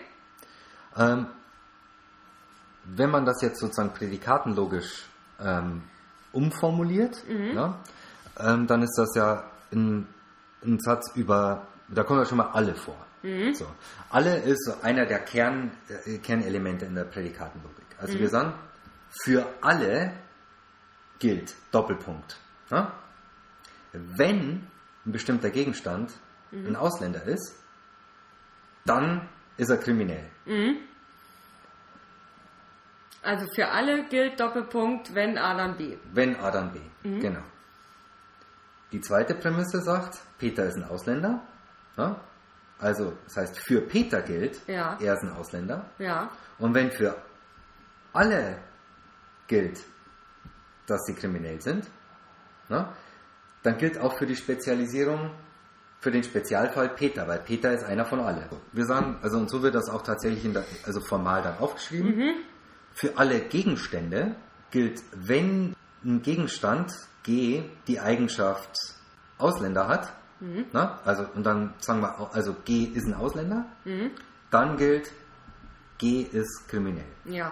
Ähm, wenn man das jetzt sozusagen prädikatenlogisch ähm, umformuliert, ja, ähm, dann ist das ja ein, ein Satz über, da kommen ja schon mal alle vor. So. Alle ist so einer der Kern, äh, Kernelemente in der Prädikatenlogik. Also wir sagen, für alle gilt Doppelpunkt. Ja? Wenn ein bestimmter Gegenstand ein Ausländer ist, dann ist er kriminell. Also für alle gilt Doppelpunkt, wenn A dann B. Wenn A dann B. Genau. Die zweite Prämisse sagt, Peter ist ein Ausländer. Ja? Also, das heißt, für Peter gilt, Ja. er ist ein Ausländer. Ja. Und wenn für alle gilt, dass sie kriminell sind, ne, dann gilt auch für die Spezialisierung, für den Spezialfall Peter, weil Peter ist einer von allen. Wir sagen, also und so wird das auch tatsächlich in der, also formal dann aufgeschrieben. Für alle Gegenstände gilt, wenn ein Gegenstand G die Eigenschaft Ausländer hat, ne, also und dann sagen wir, also G ist ein Ausländer, dann gilt G ist kriminell. Ja.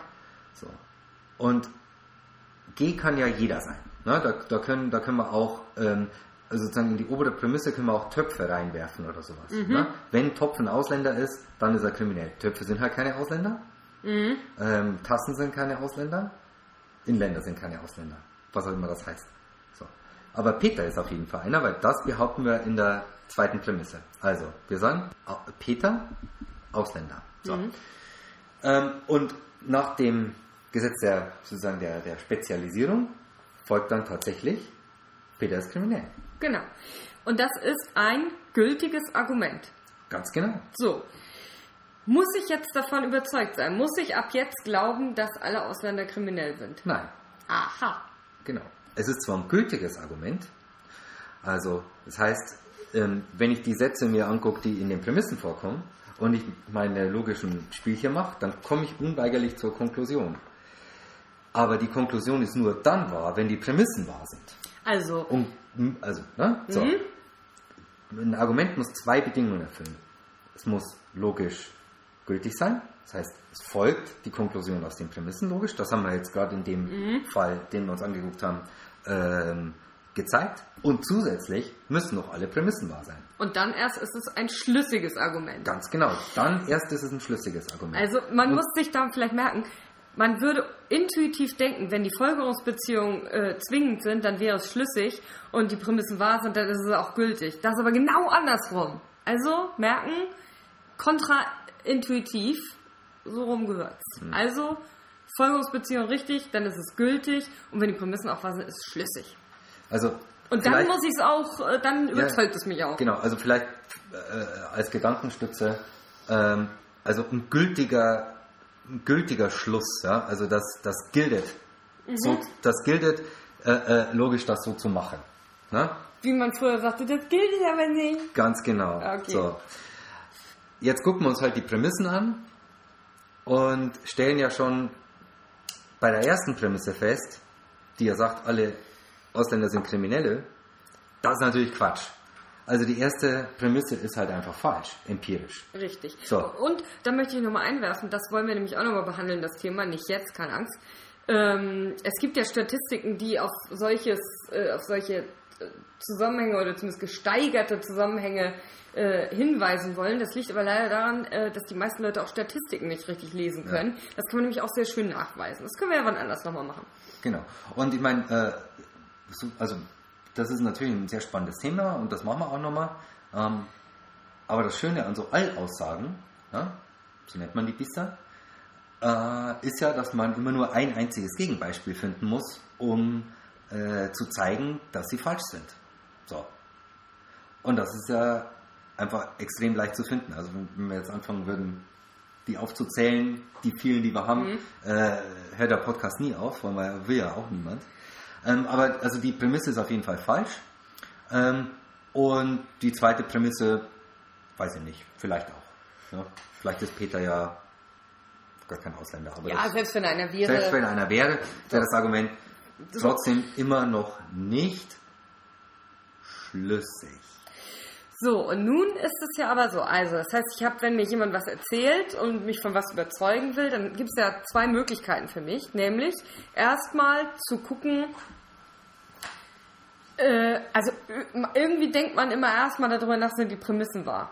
So. Und G kann ja jeder sein. Ne? Da, da, können, da können wir auch, ähm, also sozusagen in die obere Prämisse können wir auch Töpfe reinwerfen oder sowas. Ne? Wenn Topf ein Ausländer ist, dann ist er kriminell. Töpfe sind halt keine Ausländer. Ähm, Tassen sind keine Ausländer. Inländer sind keine Ausländer. Was auch immer das heißt. Aber Peter ist auf jeden Fall einer, weil das behaupten wir in der zweiten Prämisse. Also, wir sagen, Au- Peter, Ausländer. So. Ähm, und nach dem Gesetz der, sozusagen der, der Spezialisierung folgt dann tatsächlich, Peter ist kriminell. Genau. Und das ist ein gültiges Argument. Ganz genau. So. Muss ich jetzt davon überzeugt sein? Muss ich ab jetzt glauben, dass alle Ausländer kriminell sind? Nein, Aha. genau. Es ist zwar ein gültiges Argument, also das heißt, ähm, wenn ich die Sätze mir angucke, die in den Prämissen vorkommen, und ich meine logischen Spielchen mache, dann komme ich unweigerlich zur Konklusion. Aber die Konklusion ist nur dann wahr, wenn die Prämissen wahr sind. Also, Um, also, ne? So. Ein Argument muss zwei Bedingungen erfüllen. Es muss logisch gültig sein, das heißt, es folgt die Konklusion aus den Prämissen logisch. Das haben wir jetzt gerade in dem Fall, den wir uns angeguckt haben, ähm, gezeigt. Und zusätzlich müssen noch alle Prämissen wahr sein. und dann erst ist es ein schlüssiges Argument. Ganz genau. Dann erst ist es ein schlüssiges Argument. Also man Und- muss sich da vielleicht merken, man würde intuitiv denken, wenn die Folgerungsbeziehungen äh, zwingend sind, dann wäre es schlüssig und die Prämissen wahr sind, dann ist es auch gültig. Das ist aber genau andersrum. Also merken, kontraintuitiv, so rum gehört's. Hm. Also Folgerungsbeziehung richtig, dann ist es gültig und wenn die Prämissen auch wahr sind, ist es schlüssig. Also Und dann muss ich es auch, äh, dann überzeugt es mich auch. Genau, also vielleicht äh, als Gedankenstütze, ähm, also ein gültiger, ein gültiger Schluss, ja, also das, das gilt, Mhm. so, das gilt, äh, äh, logisch das so zu machen. Ne? Wie man früher sagte, das gilt aber nicht. Ganz genau. Okay. So. Jetzt gucken wir uns halt die Prämissen an und stellen ja schon bei der ersten Prämisse fest, die ja sagt, alle Ausländer sind Kriminelle. Das ist natürlich Quatsch. Also die erste Prämisse ist halt einfach falsch, empirisch. Richtig. So. Und da möchte ich nochmal einwerfen, das wollen wir nämlich auch nochmal behandeln, das Thema, nicht jetzt, keine Angst. Ähm, es gibt ja Statistiken, die auf solches, äh, auf solche Zusammenhänge oder zumindest gesteigerte Zusammenhänge äh, hinweisen wollen. Das liegt aber leider daran, äh, dass die meisten Leute auch Statistiken nicht richtig lesen können. Das kann man nämlich auch sehr schön nachweisen. Das können wir ja wann anders nochmal machen. Genau. Und ich meine, äh, so- also das ist natürlich ein sehr spannendes Thema und das machen wir auch nochmal. Ähm, aber das Schöne an so Allaussagen, ja, so nennt man die Biester, äh, ist ja, dass man immer nur ein einziges Gegenbeispiel finden muss, um äh, zu zeigen, dass sie falsch sind. So. Und das ist ja einfach extrem leicht zu finden. Also wenn wir jetzt anfangen würden, die aufzuzählen, die vielen, die wir haben, äh, hört der Podcast nie auf, weil man will ja auch niemand. Ähm, aber also die Prämisse ist auf jeden Fall falsch. Ähm, und die zweite Prämisse, weiß ich nicht, vielleicht auch. Ja, vielleicht ist Peter ja gar kein Ausländer. Aber Ja, selbst wenn einer wäre. selbst wenn einer wäre, wäre das Argument trotzdem immer noch nicht schlüssig. So, und nun ist es ja aber so. Also, das heißt, ich habe, wenn mir jemand was erzählt und mich von was überzeugen will, dann gibt es ja zwei Möglichkeiten für mich. Nämlich erstmal zu gucken, äh, also irgendwie denkt man immer erstmal darüber nach, sind die Prämissen wahr.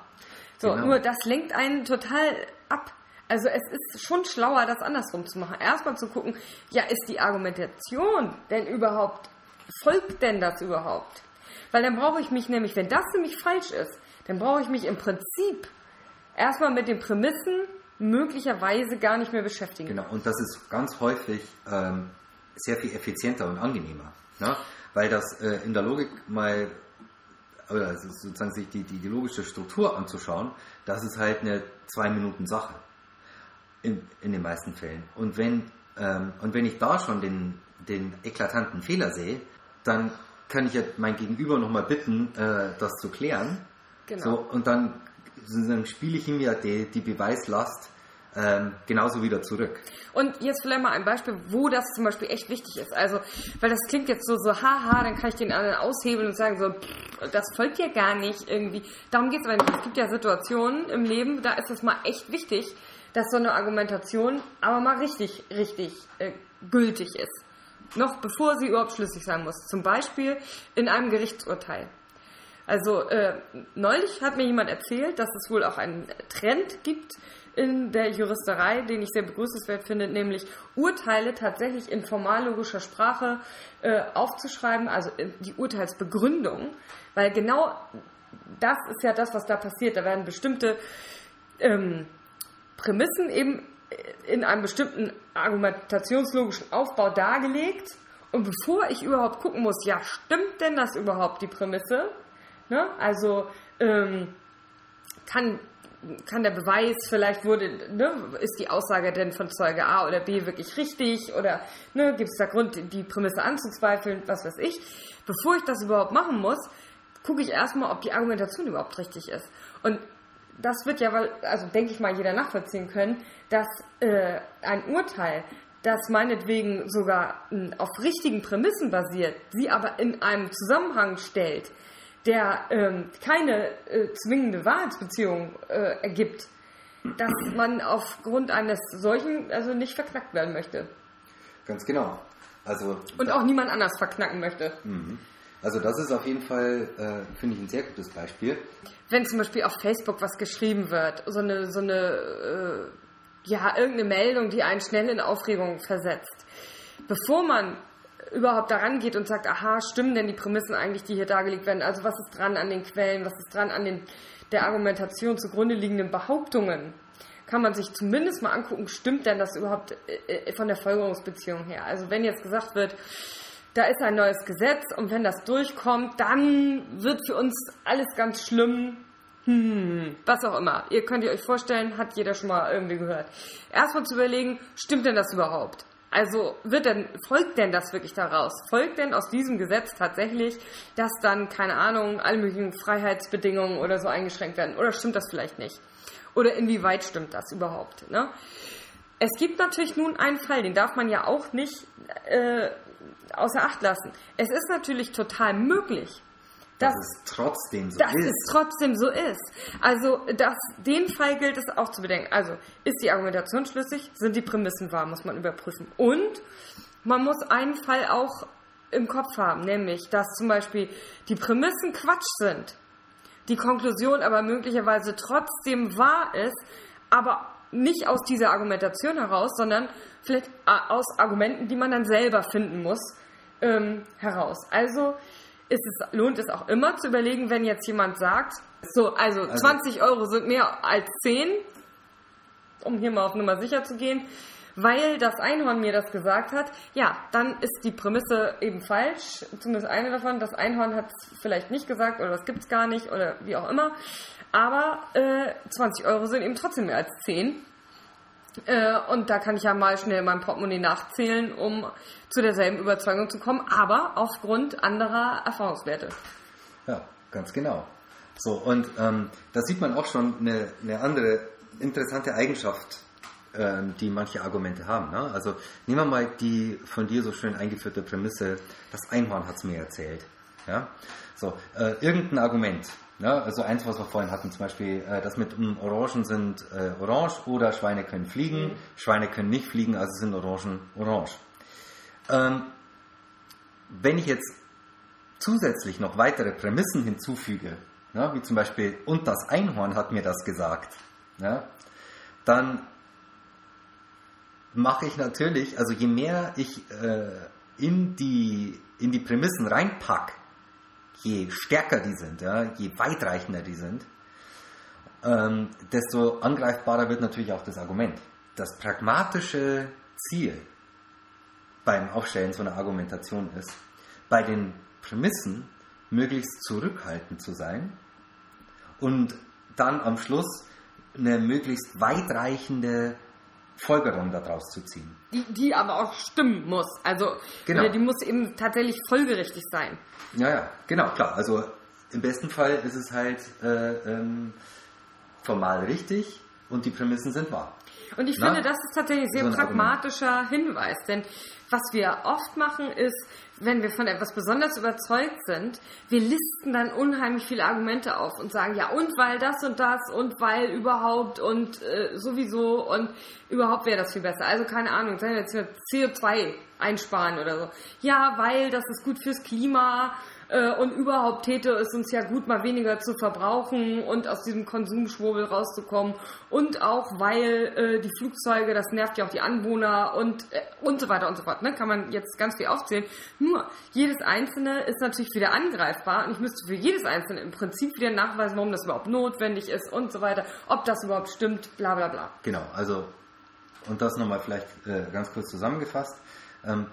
So, Genau. nur das lenkt einen total ab. Also es ist schon schlauer, das andersrum zu machen. Erstmal zu gucken, ja, ist die Argumentation denn überhaupt, folgt denn das überhaupt? Weil dann brauche ich mich nämlich, wenn das nämlich falsch ist, dann brauche ich mich im Prinzip erstmal mit den Prämissen möglicherweise gar nicht mehr beschäftigen. Genau, und das ist ganz häufig ähm, sehr viel effizienter und angenehmer. Ne? Weil das äh, in der Logik mal, oder sozusagen sich die, die, die logische Struktur anzuschauen, das ist halt eine zwei Minuten Sache. In, in den meisten Fällen. Und wenn, ähm, und wenn ich da schon den, den eklatanten Fehler sehe, dann kann ich ja mein Gegenüber nochmal bitten, äh, das zu klären. Genau. So, und dann, dann spiele ich ihm ja die, die Beweislast ähm, genauso wieder zurück. Und jetzt vielleicht mal ein Beispiel, wo das zum Beispiel echt wichtig ist. Also, weil das klingt jetzt so, so haha, dann kann ich den anderen aushebeln und sagen so, pff, das folgt ja gar nicht irgendwie. Darum geht es aber nicht. Es gibt ja Situationen im Leben, da ist es mal echt wichtig, dass so eine Argumentation aber mal richtig, richtig äh, gültig ist. Noch bevor sie überhaupt schlüssig sein muss. Zum Beispiel in einem Gerichtsurteil. Also äh, neulich hat mir jemand erzählt, dass es wohl auch einen Trend gibt in der Juristerei, den ich sehr begrüßenswert finde, nämlich Urteile tatsächlich in formallogischer Sprache äh, aufzuschreiben, also in die Urteilsbegründung, weil genau das ist ja das, was da passiert. Da werden bestimmte ähm, Prämissen eben in einem bestimmten argumentationslogischen Aufbau dargelegt. Und bevor ich überhaupt gucken muss, ja, stimmt denn das überhaupt, die Prämisse? Ne? Also ähm, kann, kann der Beweis, vielleicht wurde, ne, ist die Aussage denn von Zeuge A oder B wirklich richtig? Oder ne, gibt es da Grund, die Prämisse anzuzweifeln, was weiß ich? Bevor ich das überhaupt machen muss, gucke ich erstmal, ob die Argumentation überhaupt richtig ist. Und das wird ja, also denke ich mal, jeder nachvollziehen können, dass äh, ein Urteil, das meinetwegen sogar mh, auf richtigen Prämissen basiert, sie aber in einem Zusammenhang stellt, der ähm, keine äh, zwingende Wahrheitsbeziehung äh, ergibt, dass man aufgrund eines solchen also nicht verknackt werden möchte. Ganz genau. Also, Und auch niemand anders verknacken möchte. Also das ist auf jeden Fall, äh, finde ich, ein sehr gutes Beispiel. wenn zum Beispiel auf Facebook was geschrieben wird, so eine, so eine, äh, ja, irgendeine Meldung, die einen schnell in Aufregung versetzt. Bevor man überhaupt daran geht und sagt, aha, stimmen denn die Prämissen eigentlich, die hier dargelegt werden? Also was ist dran an den Quellen, was ist dran an den, der Argumentation zugrunde liegenden Behauptungen? Kann man sich zumindest mal angucken, stimmt denn das überhaupt äh, äh, von der Folgerungsbeziehung her? Also wenn jetzt gesagt wird, da ist ein neues Gesetz und wenn das durchkommt, dann wird für uns alles ganz schlimm. Hm, was auch immer. Ihr könnt ihr euch vorstellen, hat jeder schon mal irgendwie gehört. Erstmal zu überlegen, stimmt denn das überhaupt? Also wird denn, folgt denn das wirklich daraus? Folgt denn aus diesem Gesetz tatsächlich, dass dann, keine Ahnung, alle möglichen Freiheitsbedingungen oder so eingeschränkt werden? Oder stimmt das vielleicht nicht? Oder inwieweit stimmt das überhaupt? Ne? Es gibt natürlich nun einen Fall, den darf man ja auch nicht äh, außer Acht lassen. Es ist natürlich total möglich, dass, dass es trotzdem so dass ist. es trotzdem so ist. Also das, den Fall gilt es auch zu bedenken. Also ist die Argumentation schlüssig, sind die Prämissen wahr, muss man überprüfen. Und man muss einen Fall auch im Kopf haben, nämlich, dass zum Beispiel die Prämissen Quatsch sind, die Konklusion aber möglicherweise trotzdem wahr ist, aber nicht aus dieser Argumentation heraus, sondern vielleicht aus Argumenten, die man dann selber finden muss, ähm, heraus. Also ist es, lohnt es auch immer zu überlegen, wenn jetzt jemand sagt, so, also, also 20 Euro sind mehr als 10, um hier mal auf Nummer sicher zu gehen, weil das Einhorn mir das gesagt hat, ja, dann ist die Prämisse eben falsch, zumindest eine davon. Das Einhorn hat es vielleicht nicht gesagt oder das gibt es gar nicht oder wie auch immer. Aber äh, 20 Euro sind eben trotzdem mehr als 10. Äh, und da kann ich ja mal schnell mein Portemonnaie nachzählen, um zu derselben Überzeugung zu kommen, aber aufgrund anderer Erfahrungswerte. Ja, ganz genau. So, und ähm, da sieht man auch schon eine, eine andere interessante Eigenschaft, ähm, die manche Argumente haben. Ne? Also nehmen wir mal die von dir so schön eingeführte Prämisse, das Einhorn hat es mir erzählt. Ja? So, äh, irgendein Argument, ja, also eins, was wir vorhin hatten, zum Beispiel, äh, das mit um, Orangen sind äh, orange oder Schweine können fliegen, mhm. Schweine können nicht fliegen, also sind Orangen orange. Ähm, wenn ich jetzt zusätzlich noch weitere Prämissen hinzufüge, ja, wie zum Beispiel, und das Einhorn hat mir das gesagt, ja, dann mache ich natürlich, also je mehr ich äh, in, die, in die Prämissen reinpacke, je stärker die sind, ja, je weitreichender die sind, ähm, desto angreifbarer wird natürlich auch das Argument. Das pragmatische Ziel beim Aufstellen so einer Argumentation ist, bei den Prämissen möglichst zurückhaltend zu sein und dann am Schluss eine möglichst weitreichende Folgerung daraus zu ziehen. Die, die aber auch stimmen muss. Also genau. die muss eben tatsächlich folgerichtig sein. Ja, ja, genau, klar. Also im besten Fall ist es halt äh, ähm, formal richtig und die Prämissen sind wahr. Und ich Na? finde, das ist tatsächlich ein sehr so pragmatischer Argument. Hinweis. Denn was wir oft machen, ist, wenn wir von etwas besonders überzeugt sind, wir listen dann unheimlich viele Argumente auf und sagen, ja, und weil das und das und weil überhaupt und äh, sowieso und überhaupt wäre das viel besser. Also keine Ahnung, sagen wir jetzt CO2 einsparen oder so. Ja, weil das ist gut fürs Klima und überhaupt täte es uns ja gut, mal weniger zu verbrauchen und aus diesem Konsumschwurbel rauszukommen. Und auch, weil äh, die Flugzeuge, das nervt ja auch die Anwohner und, äh, und so weiter und so fort. Ne? Kann man jetzt ganz viel aufzählen. Nur, jedes Einzelne ist natürlich wieder angreifbar und ich müsste für jedes Einzelne im Prinzip wieder nachweisen, warum das überhaupt notwendig ist und so weiter, ob das überhaupt stimmt, bla bla bla. Genau, also, und das nochmal vielleicht äh, ganz kurz zusammengefasst. Ähm,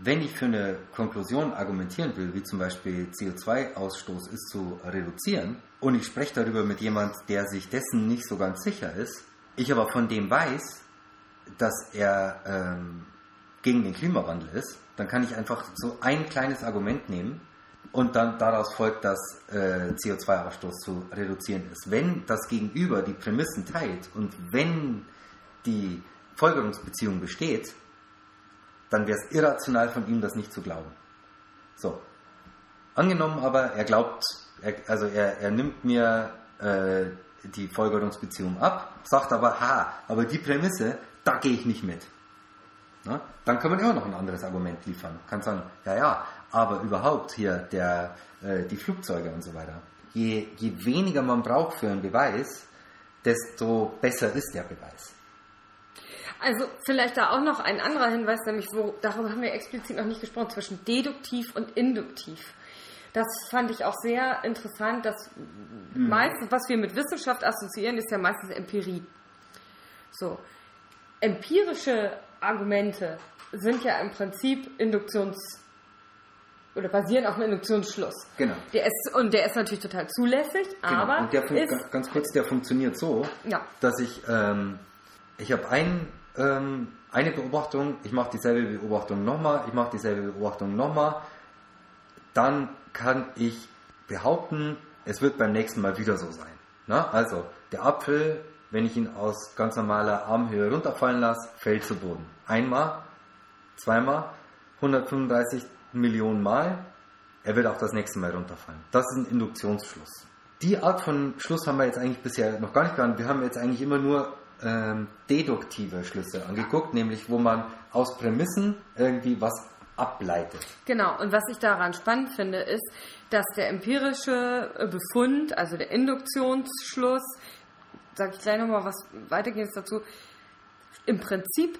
wenn ich für eine Konklusion argumentieren will, wie zum Beispiel CO2-Ausstoß ist zu reduzieren, und ich spreche darüber mit jemand, der sich dessen nicht so ganz sicher ist, ich aber von dem weiß, dass er ähm, gegen den Klimawandel ist, dann kann ich einfach so ein kleines Argument nehmen und dann daraus folgt, dass äh, CO2-Ausstoß zu reduzieren ist. Wenn das Gegenüber die Prämissen teilt und wenn die Folgerungsbeziehung besteht, dann wäre es irrational von ihm, das nicht zu glauben. So. Angenommen aber, er glaubt, er, also er, er nimmt mir äh, die Folgerungsbeziehung ab, sagt aber, ha, aber die Prämisse, da gehe ich nicht mit. Na? Dann kann man immer noch ein anderes Argument liefern. Kann sagen, ja, ja, aber überhaupt hier der, äh, die Flugzeuge und so weiter. Je, je weniger man braucht für einen Beweis, desto besser ist der Beweis. Also vielleicht da auch noch ein anderer Hinweis, nämlich wo, darüber haben wir explizit noch nicht gesprochen, zwischen deduktiv und induktiv. Das fand ich auch sehr interessant, dass meistens, was wir mit Wissenschaft assoziieren, ist ja meistens Empirie. So. Empirische Argumente sind ja im Prinzip Induktions- oder basieren auf einem Induktionsschluss. Genau. Der ist, und der ist natürlich total zulässig, Genau. aber und der ist, ganz- ganz kurz, der funktioniert so, Ja. dass ich, ähm, ich habe ein, ähm, eine Beobachtung, ich mache dieselbe Beobachtung nochmal, ich mache dieselbe Beobachtung nochmal, dann kann ich behaupten, es wird beim nächsten Mal wieder so sein. Na? Also, der Apfel, wenn ich ihn aus ganz normaler Armhöhe runterfallen lasse, fällt zu Boden. Einmal, zweimal, 135 Millionen Mal, er wird auch das nächste Mal runterfallen. Das ist ein Induktionsschluss. Die Art von Schluss haben wir jetzt eigentlich bisher noch gar nicht gehabt. Wir haben jetzt eigentlich immer nur ähm, deduktive Schlüsse angeguckt, nämlich wo man aus Prämissen irgendwie was ableitet. Genau, und was ich daran spannend finde, ist, dass der empirische Befund, also der Induktionsschluss, sage ich gleich nochmal was weitergehendes dazu, im Prinzip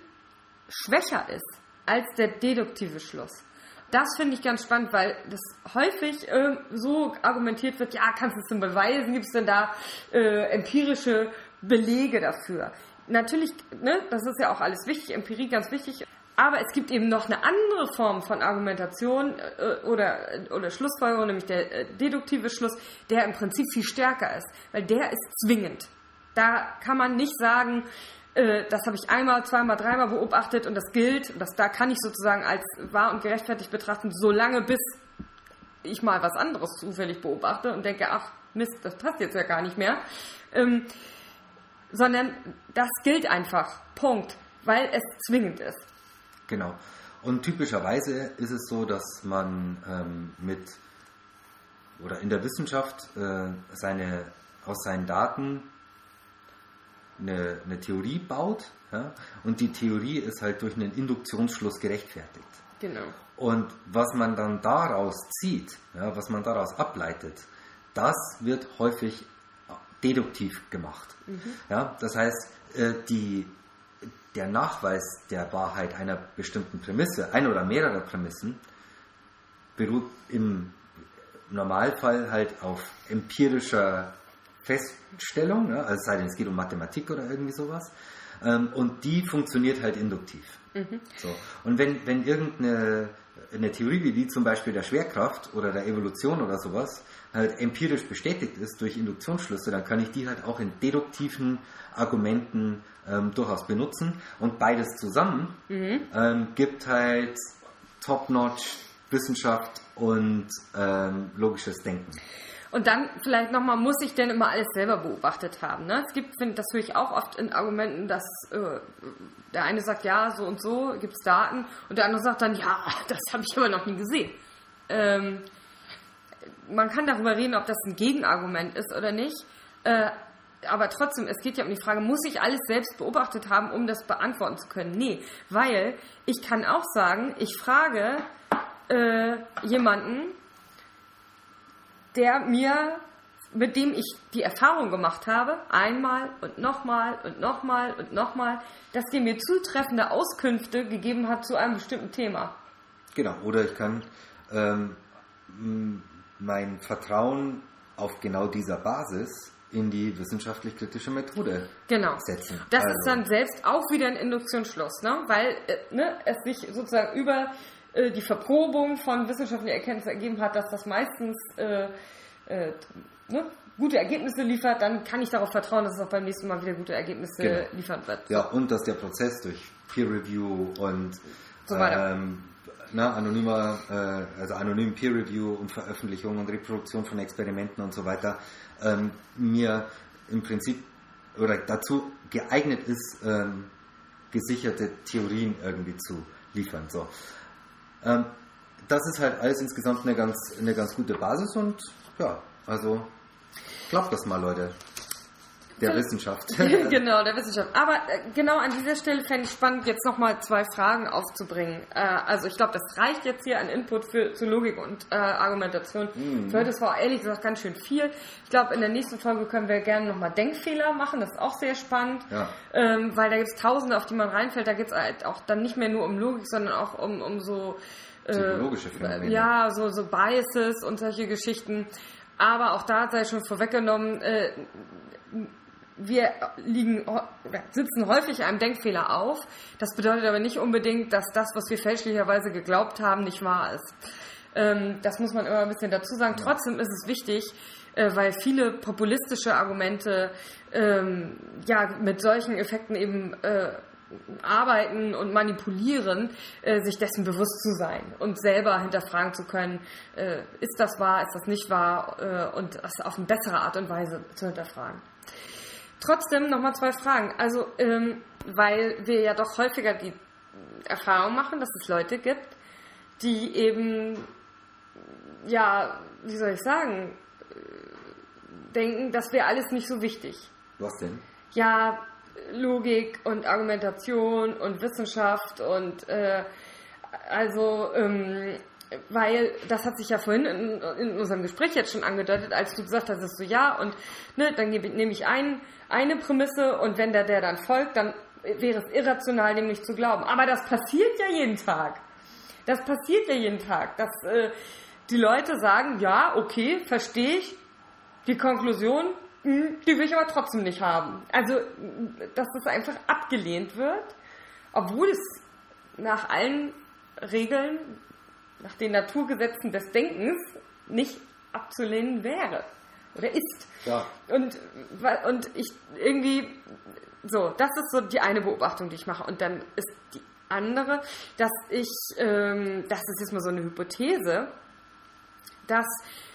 schwächer ist als der deduktive Schluss. Das finde ich ganz spannend, weil das häufig äh, so argumentiert wird, ja, kannst du es denn beweisen? Gibt es denn da äh, empirische Belege dafür? Natürlich, ne, das ist ja auch alles wichtig, Empirie ganz wichtig, aber es gibt eben noch eine andere Form von Argumentation äh, oder, oder Schlussfolgerung, nämlich der äh, deduktive Schluss, der im Prinzip viel stärker ist, weil der ist zwingend. Da kann man nicht sagen, äh, das habe ich einmal, zweimal, dreimal beobachtet und das gilt. Und das, da kann ich sozusagen als wahr und gerechtfertigt betrachten, solange bis ich mal was anderes zufällig beobachte und denke, ach Mist, das passt jetzt ja gar nicht mehr. Ähm, sondern das gilt einfach. Punkt. Weil es zwingend ist. Genau. Und typischerweise ist es so, dass man ähm, mit oder in der Wissenschaft äh, seine, aus seinen Daten eine, eine Theorie baut ja, und die Theorie ist halt durch einen Induktionsschluss gerechtfertigt. Genau. Und was man dann daraus zieht, ja, was man daraus ableitet, das wird häufig deduktiv gemacht. Ja, das heißt, äh, die, der Nachweis der Wahrheit einer bestimmten Prämisse, ein oder mehrerer Prämissen, beruht im Normalfall halt auf empirischer Feststellung, ne? also es sei denn, es geht um Mathematik oder irgendwie sowas. Ähm, und die funktioniert halt induktiv. So. Und wenn, wenn irgendeine eine Theorie wie die zum Beispiel der Schwerkraft oder der Evolution oder sowas halt empirisch bestätigt ist durch Induktionsschlüsse, dann kann ich die halt auch in deduktiven Argumenten ähm, durchaus benutzen. Und beides zusammen ähm, gibt halt Top-Notch Wissenschaft und ähm, logisches Denken. Und dann vielleicht nochmal, muss ich denn immer alles selber beobachtet haben? Ne? Es gibt, find, das höre ich auch oft in Argumenten, dass äh, der eine sagt, ja, so und so, gibt es Daten, und der andere sagt dann, ja, [LAUGHS] das habe ich aber noch nie gesehen. Ähm, man kann darüber reden, ob das ein Gegenargument ist oder nicht. Äh, aber trotzdem, es geht ja um die Frage, muss ich alles selbst beobachtet haben, um das beantworten zu können? Nee, weil ich kann auch sagen, ich frage äh, jemanden, der mir, mit dem ich die Erfahrung gemacht habe, einmal und nochmal und nochmal und nochmal, dass der mir zutreffende Auskünfte gegeben hat zu einem bestimmten Thema. Genau, oder ich kann ähm, mein Vertrauen auf genau dieser Basis in die wissenschaftlich-kritische Methode Genau. setzen. Das Also, ist dann selbst auch wieder ein Induktionsschluss, ne? weil äh, ne, es sich sozusagen über äh, die Verprobung von wissenschaftlichen Erkenntnissen ergeben hat, dass das meistens äh, äh, ne, gute Ergebnisse liefert, dann kann ich darauf vertrauen, dass es auch beim nächsten Mal wieder gute Ergebnisse Genau. liefern wird. Ja, und dass der Prozess durch Peer Review und So ähm, na, anonymer, äh, also anonym Peer Review und Veröffentlichung und Reproduktion von Experimenten und so weiter ähm, mir im Prinzip oder dazu geeignet ist, ähm, gesicherte Theorien irgendwie zu liefern. So. Ähm, das ist halt alles insgesamt eine ganz, eine ganz gute Basis und ja, also glaubt das mal, Leute. Der Wissenschaft. [LAUGHS] genau, der Wissenschaft. Aber äh, genau an dieser Stelle fände ich spannend, jetzt nochmal zwei Fragen aufzubringen. Äh, also ich glaube, das reicht jetzt hier an Input für, zu Logik und äh, Argumentation. Mhm. Für heute ist war ehrlich gesagt ganz schön viel. Ich glaube, in der nächsten Folge können wir gerne nochmal Denkfehler machen. Das ist auch sehr spannend. Ja. Ähm, weil da gibt es Tausende, auf die man reinfällt. Da geht es halt auch dann nicht mehr nur um Logik, sondern auch um, um so... äh, Psychologische Phänomene. Ja, so, so Biases und solche Geschichten. Aber auch da sei schon vorweggenommen, äh, wir liegen, sitzen häufig einem Denkfehler auf. Das bedeutet aber nicht unbedingt, dass das, was wir fälschlicherweise geglaubt haben, nicht wahr ist. Ähm, das muss man immer ein bisschen dazu sagen. Trotzdem ist es wichtig, äh, weil viele populistische Argumente ähm, ja mit solchen Effekten eben äh, arbeiten und manipulieren, äh, sich dessen bewusst zu sein und selber hinterfragen zu können, ist das wahr, ist das nicht wahr und das auf eine bessere Art und Weise zu hinterfragen. Trotzdem nochmal zwei Fragen. Also, ähm, weil wir ja doch häufiger die Erfahrung machen, dass es Leute gibt, die eben, ja, wie soll ich sagen, äh, denken, das wäre alles nicht so wichtig. Was denn? Ja, Logik und Argumentation und Wissenschaft und äh, also ähm, weil das hat sich ja vorhin in, in unserem Gespräch jetzt schon angedeutet, als du gesagt hast, dass du ja und ne, dann nehme ich ein, eine Prämisse und wenn der der dann folgt, dann wäre es irrational, dem nicht zu glauben. Aber das passiert ja jeden Tag. Das passiert ja jeden Tag, dass äh, die Leute sagen, ja, okay, verstehe ich, die Konklusion, mh, die will ich aber trotzdem nicht haben. Also, dass das einfach abgelehnt wird, obwohl es nach allen Regeln, nach den Naturgesetzen des Denkens nicht abzulehnen wäre oder ist. Ja. Und, und ich irgendwie, so, das ist so die eine Beobachtung, die ich mache. Und dann ist die andere, dass ich, ähm, das ist jetzt mal so eine Hypothese, dass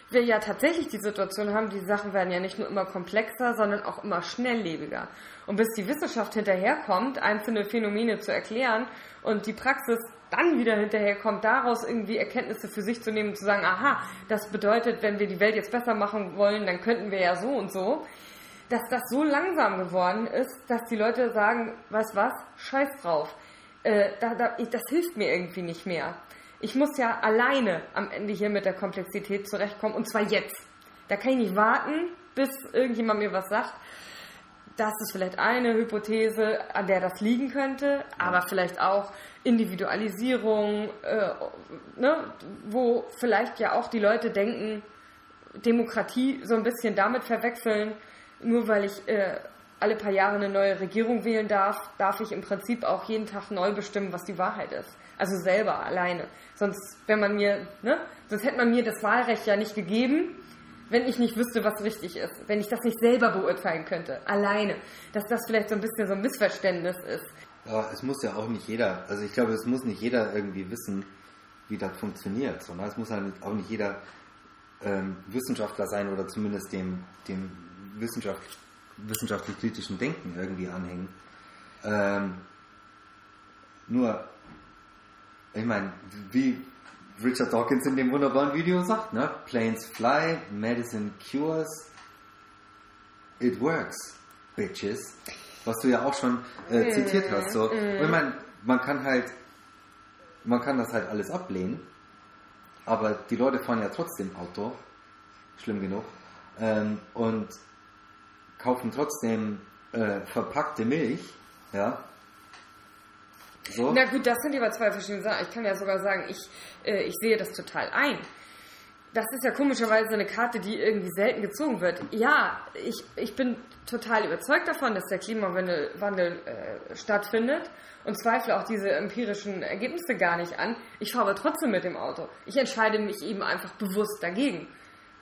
wir ja tatsächlich die Situation haben, die Sachen werden ja nicht nur immer komplexer, sondern auch immer schnelllebiger. Und bis die Wissenschaft hinterherkommt, einzelne Phänomene zu erklären und die Praxis dann wieder hinterherkommt, daraus irgendwie Erkenntnisse für sich zu nehmen und zu sagen, aha, das bedeutet, wenn wir die Welt jetzt besser machen wollen, dann könnten wir ja so und so, dass das so langsam geworden ist, dass die Leute sagen, weißt was, scheiß drauf. Äh, da, da, ich- das hilft mir irgendwie nicht mehr. Ich muss ja alleine am Ende hier mit der Komplexität zurechtkommen und zwar jetzt. Da kann ich nicht warten, bis irgendjemand mir was sagt. Das ist vielleicht eine Hypothese, an der das liegen könnte, aber vielleicht auch Individualisierung, äh, ne, wo vielleicht ja auch die Leute denken, Demokratie so ein bisschen damit verwechseln, nur weil ich äh, alle paar Jahre eine neue Regierung wählen darf, darf ich im Prinzip auch jeden Tag neu bestimmen, was die Wahrheit ist. Also selber, alleine. Sonst, wenn man mir, ne, sonst hätte man mir das Wahlrecht ja nicht gegeben, wenn ich nicht wüsste, was richtig ist. Wenn ich das nicht selber beurteilen könnte, alleine. Dass das vielleicht so ein bisschen so ein Missverständnis ist. Aber es muss ja auch nicht jeder, also ich glaube, es muss nicht jeder irgendwie wissen, wie das funktioniert, sondern es muss halt auch nicht jeder ähm, Wissenschaftler sein oder zumindest dem, dem Wissenschaft, wissenschaftlich-kritischen Denken irgendwie anhängen. Ähm, nur, ich meine, wie Richard Dawkins in dem wunderbaren Video sagt, ne? Planes fly, medicine cures, it works, bitches. Was du ja auch schon äh, zitiert hast. So. Und ich meine, man kann halt, man kann das halt alles ablehnen, aber die Leute fahren ja trotzdem Auto, schlimm genug, ähm, und kaufen trotzdem äh, verpackte Milch, ja. So. Na gut, das sind aber zwei verschiedene Sachen. Ich kann ja sogar sagen, ich, äh, ich sehe das total ein. Das ist ja komischerweise eine Karte, die irgendwie selten gezogen wird. Ja, ich, ich bin total überzeugt davon, dass der Klimawandel Wandel, äh, stattfindet und zweifle auch diese empirischen Ergebnisse gar nicht an. Ich fahre aber trotzdem mit dem Auto. Ich entscheide mich eben einfach bewusst dagegen.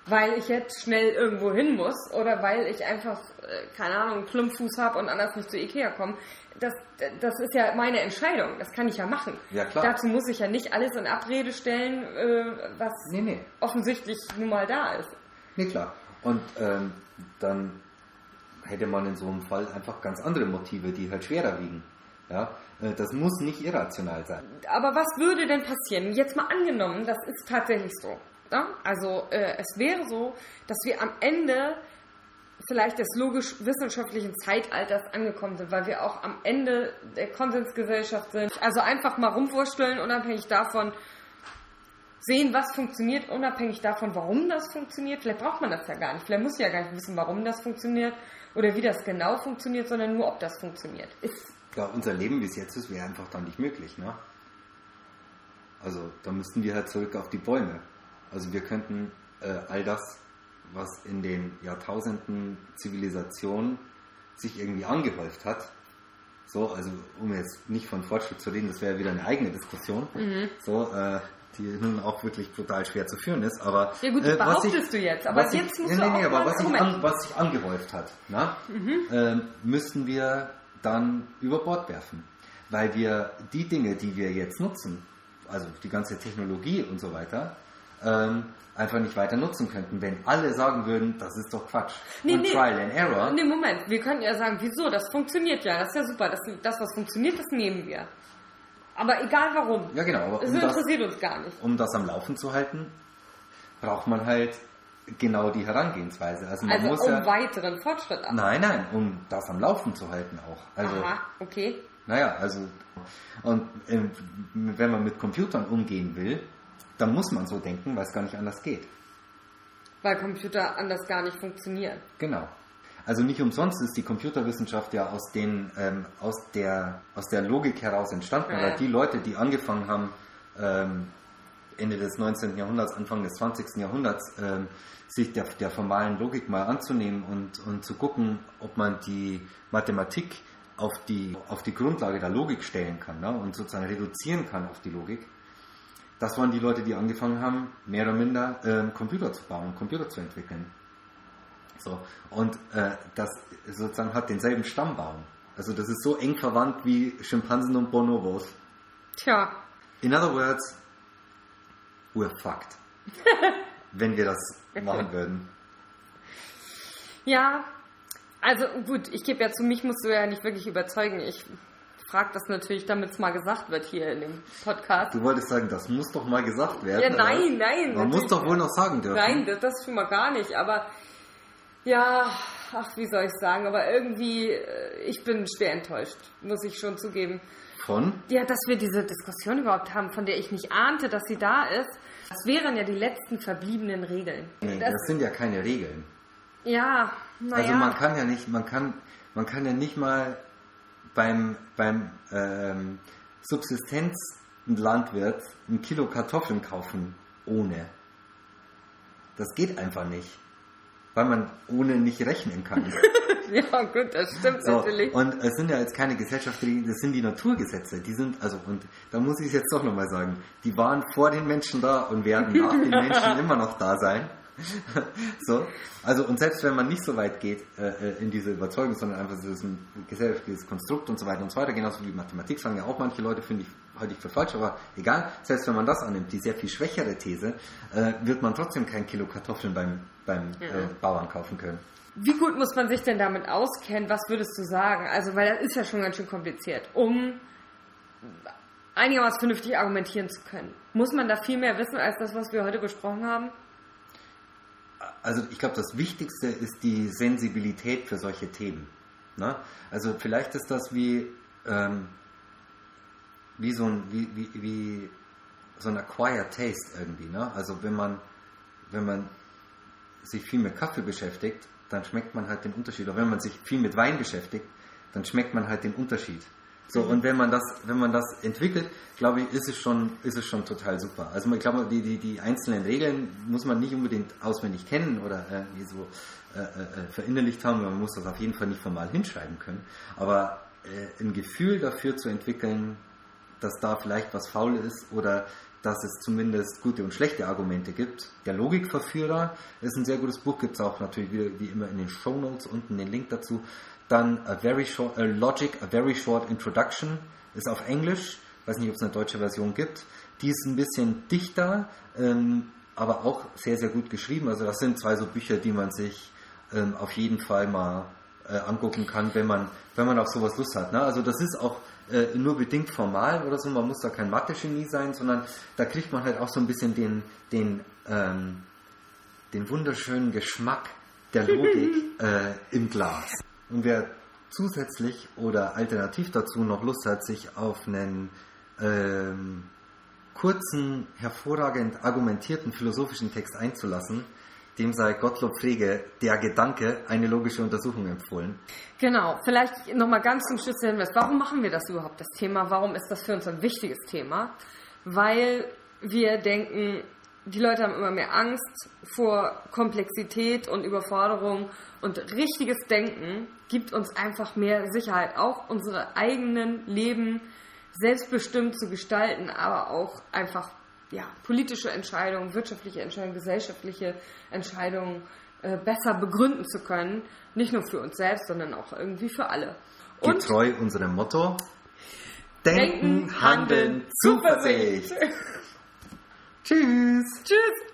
Weil ich jetzt schnell irgendwo hin muss oder weil ich einfach, äh, keine Ahnung, einen Klumpfuß habe und anders nicht zu Ikea komme. Das, das ist ja meine Entscheidung. Das kann ich ja machen. Ja, klar. Dazu muss ich ja nicht alles in Abrede stellen, äh, was Nee, nee. offensichtlich nun mal da ist. Nee, klar. Und ähm, dann hätte man in so einem Fall einfach ganz andere Motive, die halt schwerer wiegen. Ja, äh, das muss nicht irrational sein. Aber was würde denn passieren? Jetzt mal angenommen, das ist tatsächlich so. Ja? Also äh, es wäre so, dass wir am Ende vielleicht des logisch-wissenschaftlichen Zeitalters angekommen sind, weil wir auch am Ende der Konsensgesellschaft sind. Also einfach mal rumwursteln, unabhängig davon, sehen, was funktioniert, unabhängig davon, warum das funktioniert. Vielleicht braucht man das ja gar nicht. Vielleicht muss ich ja gar nicht wissen, warum das funktioniert oder wie das genau funktioniert, sondern nur, ob das funktioniert. Ist Ja, unser Leben, wie es jetzt ist, wäre einfach dann nicht möglich. Ne? Also da müssten wir halt zurück auf die Bäume. Also wir könnten äh, all das, was in den Jahrtausenden Zivilisation sich irgendwie angehäuft hat, so, also um jetzt nicht von Fortschritt zu reden, das wäre wieder eine eigene Diskussion, so, äh, die nun auch wirklich brutal schwer zu führen ist, aber Ja gut, äh, das was sich- behauptest du jetzt, aber was jetzt sich, musst nee, du nee, nee, aber was sich, an, was sich angehäuft hat, na, Mhm. ähm, müssten wir dann über Bord werfen. Weil wir die Dinge, die wir jetzt nutzen, also die ganze Technologie und so weiter, ähm, einfach nicht weiter nutzen könnten, wenn alle sagen würden, das ist doch Quatsch. Nee, und nee. Trial and Error. Nee, Moment, wir könnten ja sagen, wieso, das funktioniert ja, das ist ja super, das, das was funktioniert, das nehmen wir. Aber egal warum. Ja, genau. Aber Das um das, interessiert uns gar nicht. um das am Laufen zu halten, braucht man halt genau die Herangehensweise. Also man Also muss um ja... weiteren Fortschritt ab. Nein, nein, um das am Laufen zu halten auch. Also, Aha, okay. Naja, also, und ähm, wenn man mit Computern umgehen will, dann muss man so denken, weil es gar nicht anders geht. Weil Computer anders gar nicht funktionieren. Genau. Also nicht umsonst ist die Computerwissenschaft ja aus, den, ähm, aus, der, aus der Logik heraus entstanden. Ja. Oder die Leute, die angefangen haben, ähm, Ende des 19. Jahrhunderts, Anfang des 20. Jahrhunderts, ähm, sich der, der formalen Logik mal anzunehmen und, und zu gucken, ob man die Mathematik auf die, auf die Grundlage der Logik stellen kann ne? und sozusagen reduzieren kann auf die Logik. Das waren die Leute, die angefangen haben, mehr oder minder ähm, Computer zu bauen, Computer zu entwickeln. So. Und äh, das sozusagen hat denselben Stammbaum. Also das ist so eng verwandt wie Schimpansen und Bonobos. Tja, In other words, we're fucked. [LAUGHS] wenn wir das machen würden. ja. Also gut, ich gebe ja zu, mich musst du ja nicht wirklich überzeugen. Ich frage das natürlich, damit es mal gesagt wird hier in dem Podcast. Du wolltest sagen, das muss doch mal gesagt werden. Ja, nein, nein. Man muss doch wohl noch sagen dürfen. Nein, das, das schon mal gar nicht. Aber ja, ach, wie soll ich sagen? Aber irgendwie, äh, ich bin schwer enttäuscht, muss ich schon zugeben. Von? Ja, dass wir diese Diskussion überhaupt haben, von der ich nicht ahnte, dass sie da ist. Das wären ja die letzten verbliebenen Regeln. Nee, das, das sind ja keine Regeln. ja, naja. Also man kann ja nicht, man kann, man kann ja nicht mal beim, beim ähm, Subsistenzlandwirt ein Kilo Kartoffeln kaufen ohne. Das geht einfach nicht. Weil man ohne nicht rechnen kann. [LAUGHS] ja, gut, das stimmt So, natürlich. und es sind ja jetzt keine gesellschaftlichen, das sind die Naturgesetze. Die sind, also, und da muss ich es jetzt doch nochmal sagen, die waren vor den Menschen da und werden nach den [LAUGHS] Menschen immer noch da sein. [LAUGHS] so, also, und selbst wenn man nicht so weit geht äh, äh, in diese Überzeugung, sondern einfach so ist ein gesellschaftliches Konstrukt und so weiter und so weiter, genauso wie Mathematik, sagen ja auch manche Leute, finde ich, halte ich für falsch, aber egal, selbst wenn man das annimmt, die sehr viel schwächere These, äh, wird man trotzdem kein Kilo Kartoffeln beim, beim äh, Bauern kaufen können. Wie gut muss man sich denn damit auskennen? Was würdest du sagen? Also, weil das ist ja schon ganz schön kompliziert. Um einigermaßen vernünftig argumentieren zu können. Muss man da viel mehr wissen als das, was wir heute besprochen haben? Also ich glaube, das Wichtigste ist die Sensibilität für solche Themen. Ne? Also vielleicht ist das wie, ähm, wie, so ein, wie, wie, wie so ein acquired taste irgendwie. Ne? Also wenn man, wenn man sich viel mit Kaffee beschäftigt, dann schmeckt man halt den Unterschied. Oder wenn man sich viel mit Wein beschäftigt, dann schmeckt man halt den Unterschied. So, und wenn man das, wenn man das entwickelt, glaube ich, ist es schon, ist es schon total super. Also ich glaube, die, die, die einzelnen Regeln muss man nicht unbedingt auswendig kennen oder irgendwie so äh, äh, verinnerlicht haben, man muss das auf jeden Fall nicht formal hinschreiben können. Aber äh, ein Gefühl dafür zu entwickeln, dass da vielleicht was faul ist oder dass es zumindest gute und schlechte Argumente gibt. Der Logikverführer ist ein sehr gutes Buch, gibt es auch natürlich wie, wie immer in den Show Notes unten den Link dazu. Dann a very short, a Logic, a very short introduction ist auf Englisch, weiß nicht, ob es eine deutsche Version gibt. Die ist ein bisschen dichter, ähm, aber auch sehr, sehr gut geschrieben. Also das sind zwei so Bücher, die man sich ähm, auf jeden Fall mal äh, angucken kann, wenn man, wenn man auf sowas Lust hat. Ne? Also das ist auch äh, nur bedingt formal oder so, man muss da kein Mathe-Genie sein, sondern da kriegt man halt auch so ein bisschen den, den, ähm, den wunderschönen Geschmack der Logik [LAUGHS] äh, im Glas. Und wer zusätzlich oder alternativ dazu noch Lust hat, sich auf einen ähm, kurzen, hervorragend argumentierten philosophischen Text einzulassen, dem sei Gottlob Frege der Gedanke eine logische Untersuchung empfohlen. Genau, vielleicht nochmal ganz zum Schluss der Hinweis. Warum machen wir das überhaupt, das Thema? Warum ist das für uns ein wichtiges Thema? Weil wir denken, die Leute haben immer mehr Angst vor Komplexität und Überforderung und richtiges Denken gibt uns einfach mehr Sicherheit, auch unsere eigenen Leben selbstbestimmt zu gestalten, aber auch einfach ja, politische Entscheidungen, wirtschaftliche Entscheidungen, gesellschaftliche Entscheidungen äh, besser begründen zu können. Nicht nur für uns selbst, sondern auch irgendwie für alle. Und Getreu unserem Motto: Denken, Handeln, Zuversicht. [LAUGHS] Tschüss. Tschüss.